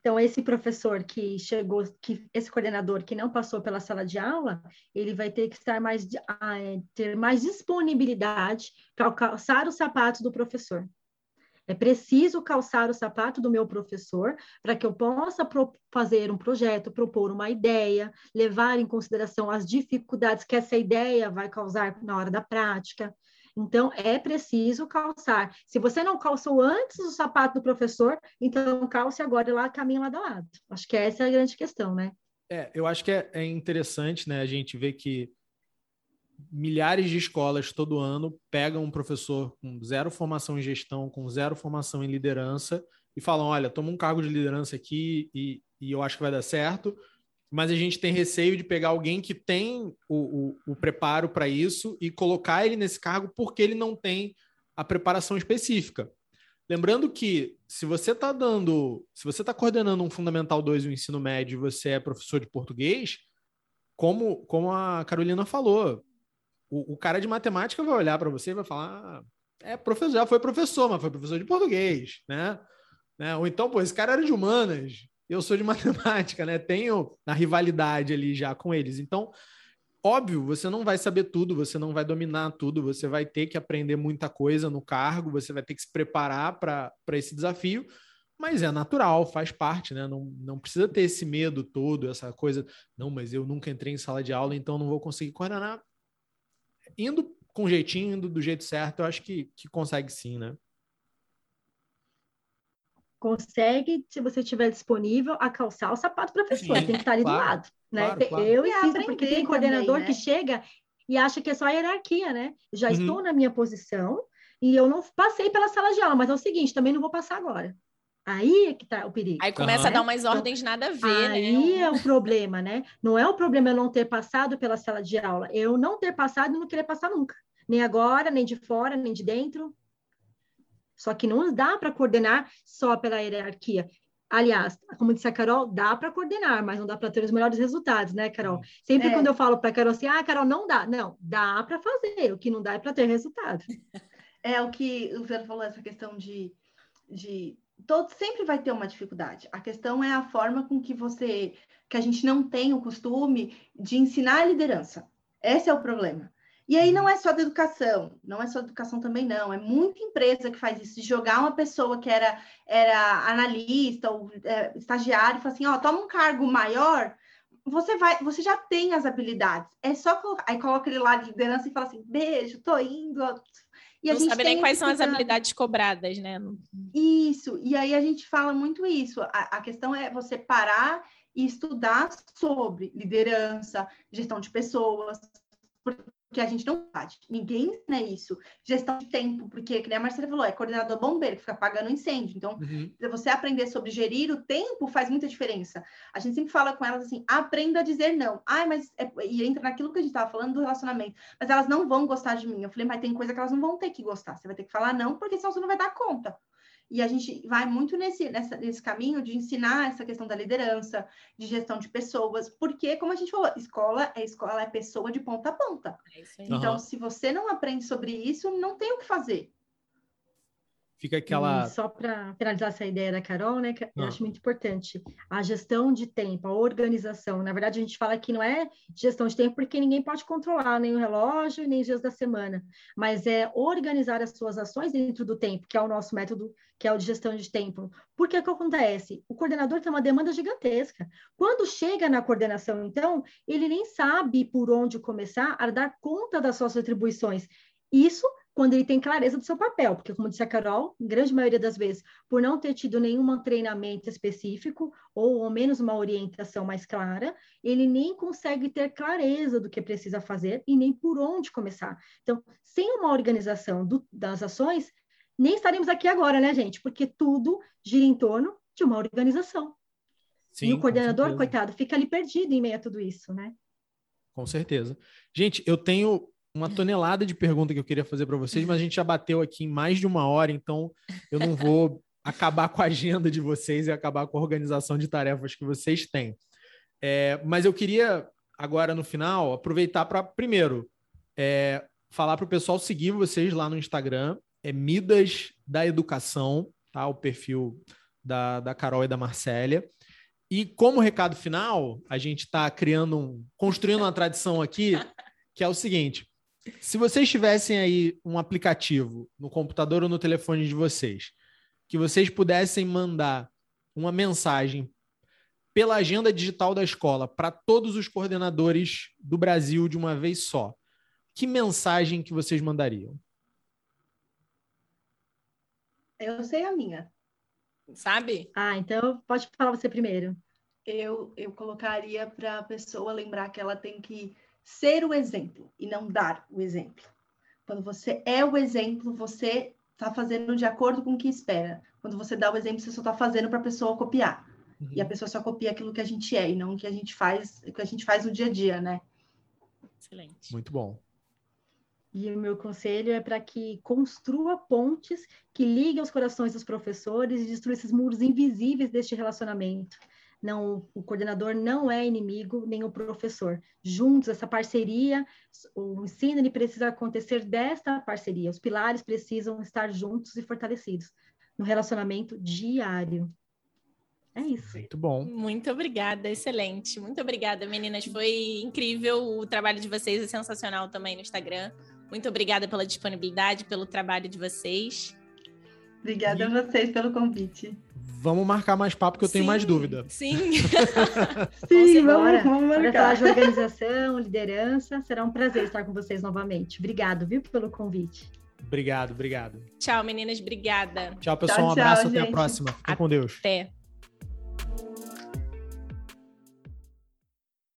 Então, esse professor que chegou, que esse coordenador que não passou pela sala de aula, ele vai ter que estar mais, ter mais disponibilidade para calçar os sapatos do professor. É preciso calçar o sapato do meu professor para que eu possa fazer um projeto, propor uma ideia, levar em consideração as dificuldades que essa ideia vai causar na hora da prática. Então, é preciso calçar. Se você não calçou antes o sapato do professor, então calce agora lá, caminho lado a lado. Acho que essa é a grande questão, né? É, eu acho que é, é interessante, né, a gente ver que milhares de escolas todo ano pegam um professor com zero formação em gestão, com zero formação em liderança e falam: olha, toma um cargo de liderança aqui e, e eu acho que vai dar certo. Mas a gente tem receio de pegar alguém que tem o, o, o preparo para isso e colocar ele nesse cargo porque ele não tem a preparação específica. Lembrando que se você está dando, se você está coordenando um Fundamental 2 e um ensino médio e você é professor de português, como, como a Carolina falou, o, o cara de matemática vai olhar para você e vai falar: ah, é professor, já foi professor, mas foi professor de português, né? né? Ou então, pô, esse cara era de humanas, eu sou de matemática, né? Tenho a rivalidade ali já com eles. Então, óbvio, você não vai saber tudo, você não vai dominar tudo, você vai ter que aprender muita coisa no cargo, você vai ter que se preparar para esse desafio, mas é natural, faz parte, né? Não, não precisa ter esse medo todo, essa coisa, não, mas eu nunca entrei em sala de aula, então não vou conseguir coordenar indo com jeitinho, indo do jeito certo, eu acho que, que consegue sim, né? Consegue, se você estiver disponível, a calçar o sapato professor, sim, tem que estar ali claro, do lado. Né? Claro, claro. Eu insisto, porque tem coordenador também, né? que chega e acha que é só a hierarquia, né? Já uhum. estou na minha posição e eu não passei pela sala de aula, mas é o seguinte, também não vou passar agora. Aí é que tá o perigo. Aí começa uhum. a dar umas ordens então, nada a ver, aí né? Aí é o problema, né? Não é o problema eu não ter passado pela sala de aula, eu não ter passado e não querer passar nunca. Nem agora, nem de fora, nem de dentro. Só que não dá para coordenar só pela hierarquia. Aliás, como disse a Carol, dá para coordenar, mas não dá para ter os melhores resultados, né, Carol? Sempre é. quando eu falo para a Carol assim, ah, Carol, não dá. Não, dá para fazer. O que não dá é para ter resultado. É o que o Vera falou, essa questão de, de todo sempre vai ter uma dificuldade. A questão é a forma com que você, que a gente não tem o costume de ensinar a liderança. Esse é o problema. E aí não é só da educação, não é só da educação também não, é muita empresa que faz isso, de jogar uma pessoa que era, era analista ou é, estagiário e falar assim, ó, toma um cargo maior, você vai, você já tem as habilidades, é só colocar, aí coloca ele lá de liderança e fala assim, beijo, tô indo, e não sabe nem quais são as habilidades cobradas, né? Isso, e aí a gente fala muito isso. A, a questão é você parar e estudar sobre liderança, gestão de pessoas, que a gente não faz. Ninguém ensina isso. Gestão de tempo, porque, como a Marcela falou, é coordenador bombeiro, que fica apagando incêndio. Então, uhum. você aprender sobre gerir o tempo faz muita diferença. A gente sempre fala com elas assim, aprenda a dizer não. Ai, mas... É... E entra naquilo que a gente estava falando do relacionamento. Mas elas não vão gostar de mim. Eu falei, mas tem coisa que elas não vão ter que gostar. Você vai ter que falar não, porque senão você não vai dar conta. E a gente vai muito nesse, nessa, nesse caminho de ensinar essa questão da liderança, de gestão de pessoas, porque, como a gente falou, escola é escola, é pessoa de ponta a ponta. É então, uhum. se você não aprende sobre isso, não tem o que fazer fica aquela. E só para finalizar essa ideia da Carol, né, que eu ah. acho muito importante, a gestão de tempo, a organização. Na verdade, a gente fala que não é gestão de tempo porque ninguém pode controlar nem o relógio, nem os dias da semana, mas é organizar as suas ações dentro do tempo, que é o nosso método, que é o de gestão de tempo. Porque o que acontece? O coordenador tem uma demanda gigantesca. Quando chega na coordenação, então, ele nem sabe por onde começar a dar conta das suas atribuições. Isso quando ele tem clareza do seu papel, porque, como disse a Carol, grande maioria das vezes, por não ter tido nenhum treinamento específico ou ao menos uma orientação mais clara, ele nem consegue ter clareza do que precisa fazer e nem por onde começar. Então, sem uma organização do, das ações, nem estaremos aqui agora, né, gente? Porque tudo gira em torno de uma organização. Sim, e o coordenador, coitado, fica ali perdido em meio a tudo isso, né? Com certeza. Gente, eu tenho uma tonelada de perguntas que eu queria fazer para vocês, mas a gente já bateu aqui em mais de uma hora, então eu não vou acabar com a agenda de vocês e acabar com a organização de tarefas que vocês têm. É, mas eu queria, agora no final, aproveitar para, primeiro, é, falar para o pessoal seguir vocês lá no Instagram, é Midas da Educação, tá? O perfil da, da Carol e da Marcélia. E como recado final, a gente está criando um, construindo uma tradição aqui, que é o seguinte: se vocês tivessem aí um aplicativo no computador ou no telefone de vocês, que vocês pudessem mandar uma mensagem pela agenda digital da escola para todos os coordenadores do Brasil de uma vez só, que mensagem que vocês mandariam? Eu sei a minha. Sabe? Ah, então pode falar você primeiro. Eu, eu colocaria para a pessoa lembrar que ela tem que ser o exemplo e não dar o exemplo. Quando você é o exemplo, você está fazendo de acordo com o que espera. Quando você dá o exemplo, você só está fazendo para a pessoa copiar. Uhum. E a pessoa só copia aquilo que a gente é e não o que a gente faz, o que a gente faz no dia a dia, né? Excelente. Muito bom. E o meu conselho é para que construa pontes que liguem os corações dos professores e destrua esses muros invisíveis deste relacionamento não, o coordenador não é inimigo, nem o professor. Juntos, essa parceria, o ensino ele precisa acontecer desta parceria. Os pilares precisam estar juntos e fortalecidos no relacionamento diário. É isso. Muito bom. Muito obrigada, excelente. Muito obrigada, meninas. Foi incrível. O trabalho de vocês é sensacional também no Instagram. Muito obrigada pela disponibilidade, pelo trabalho de vocês. Obrigada e... a vocês pelo convite. Vamos marcar mais papo que eu tenho mais dúvida. Sim. sim, vamos, vamos marcar. Para falar de organização, liderança, será um prazer estar com vocês novamente. Obrigado, viu, pelo convite. Obrigado, obrigado. Tchau, meninas. Obrigada. Tchau, pessoal. Tchau, um abraço. Tchau, até gente. a próxima. Fiquem com Deus. Até.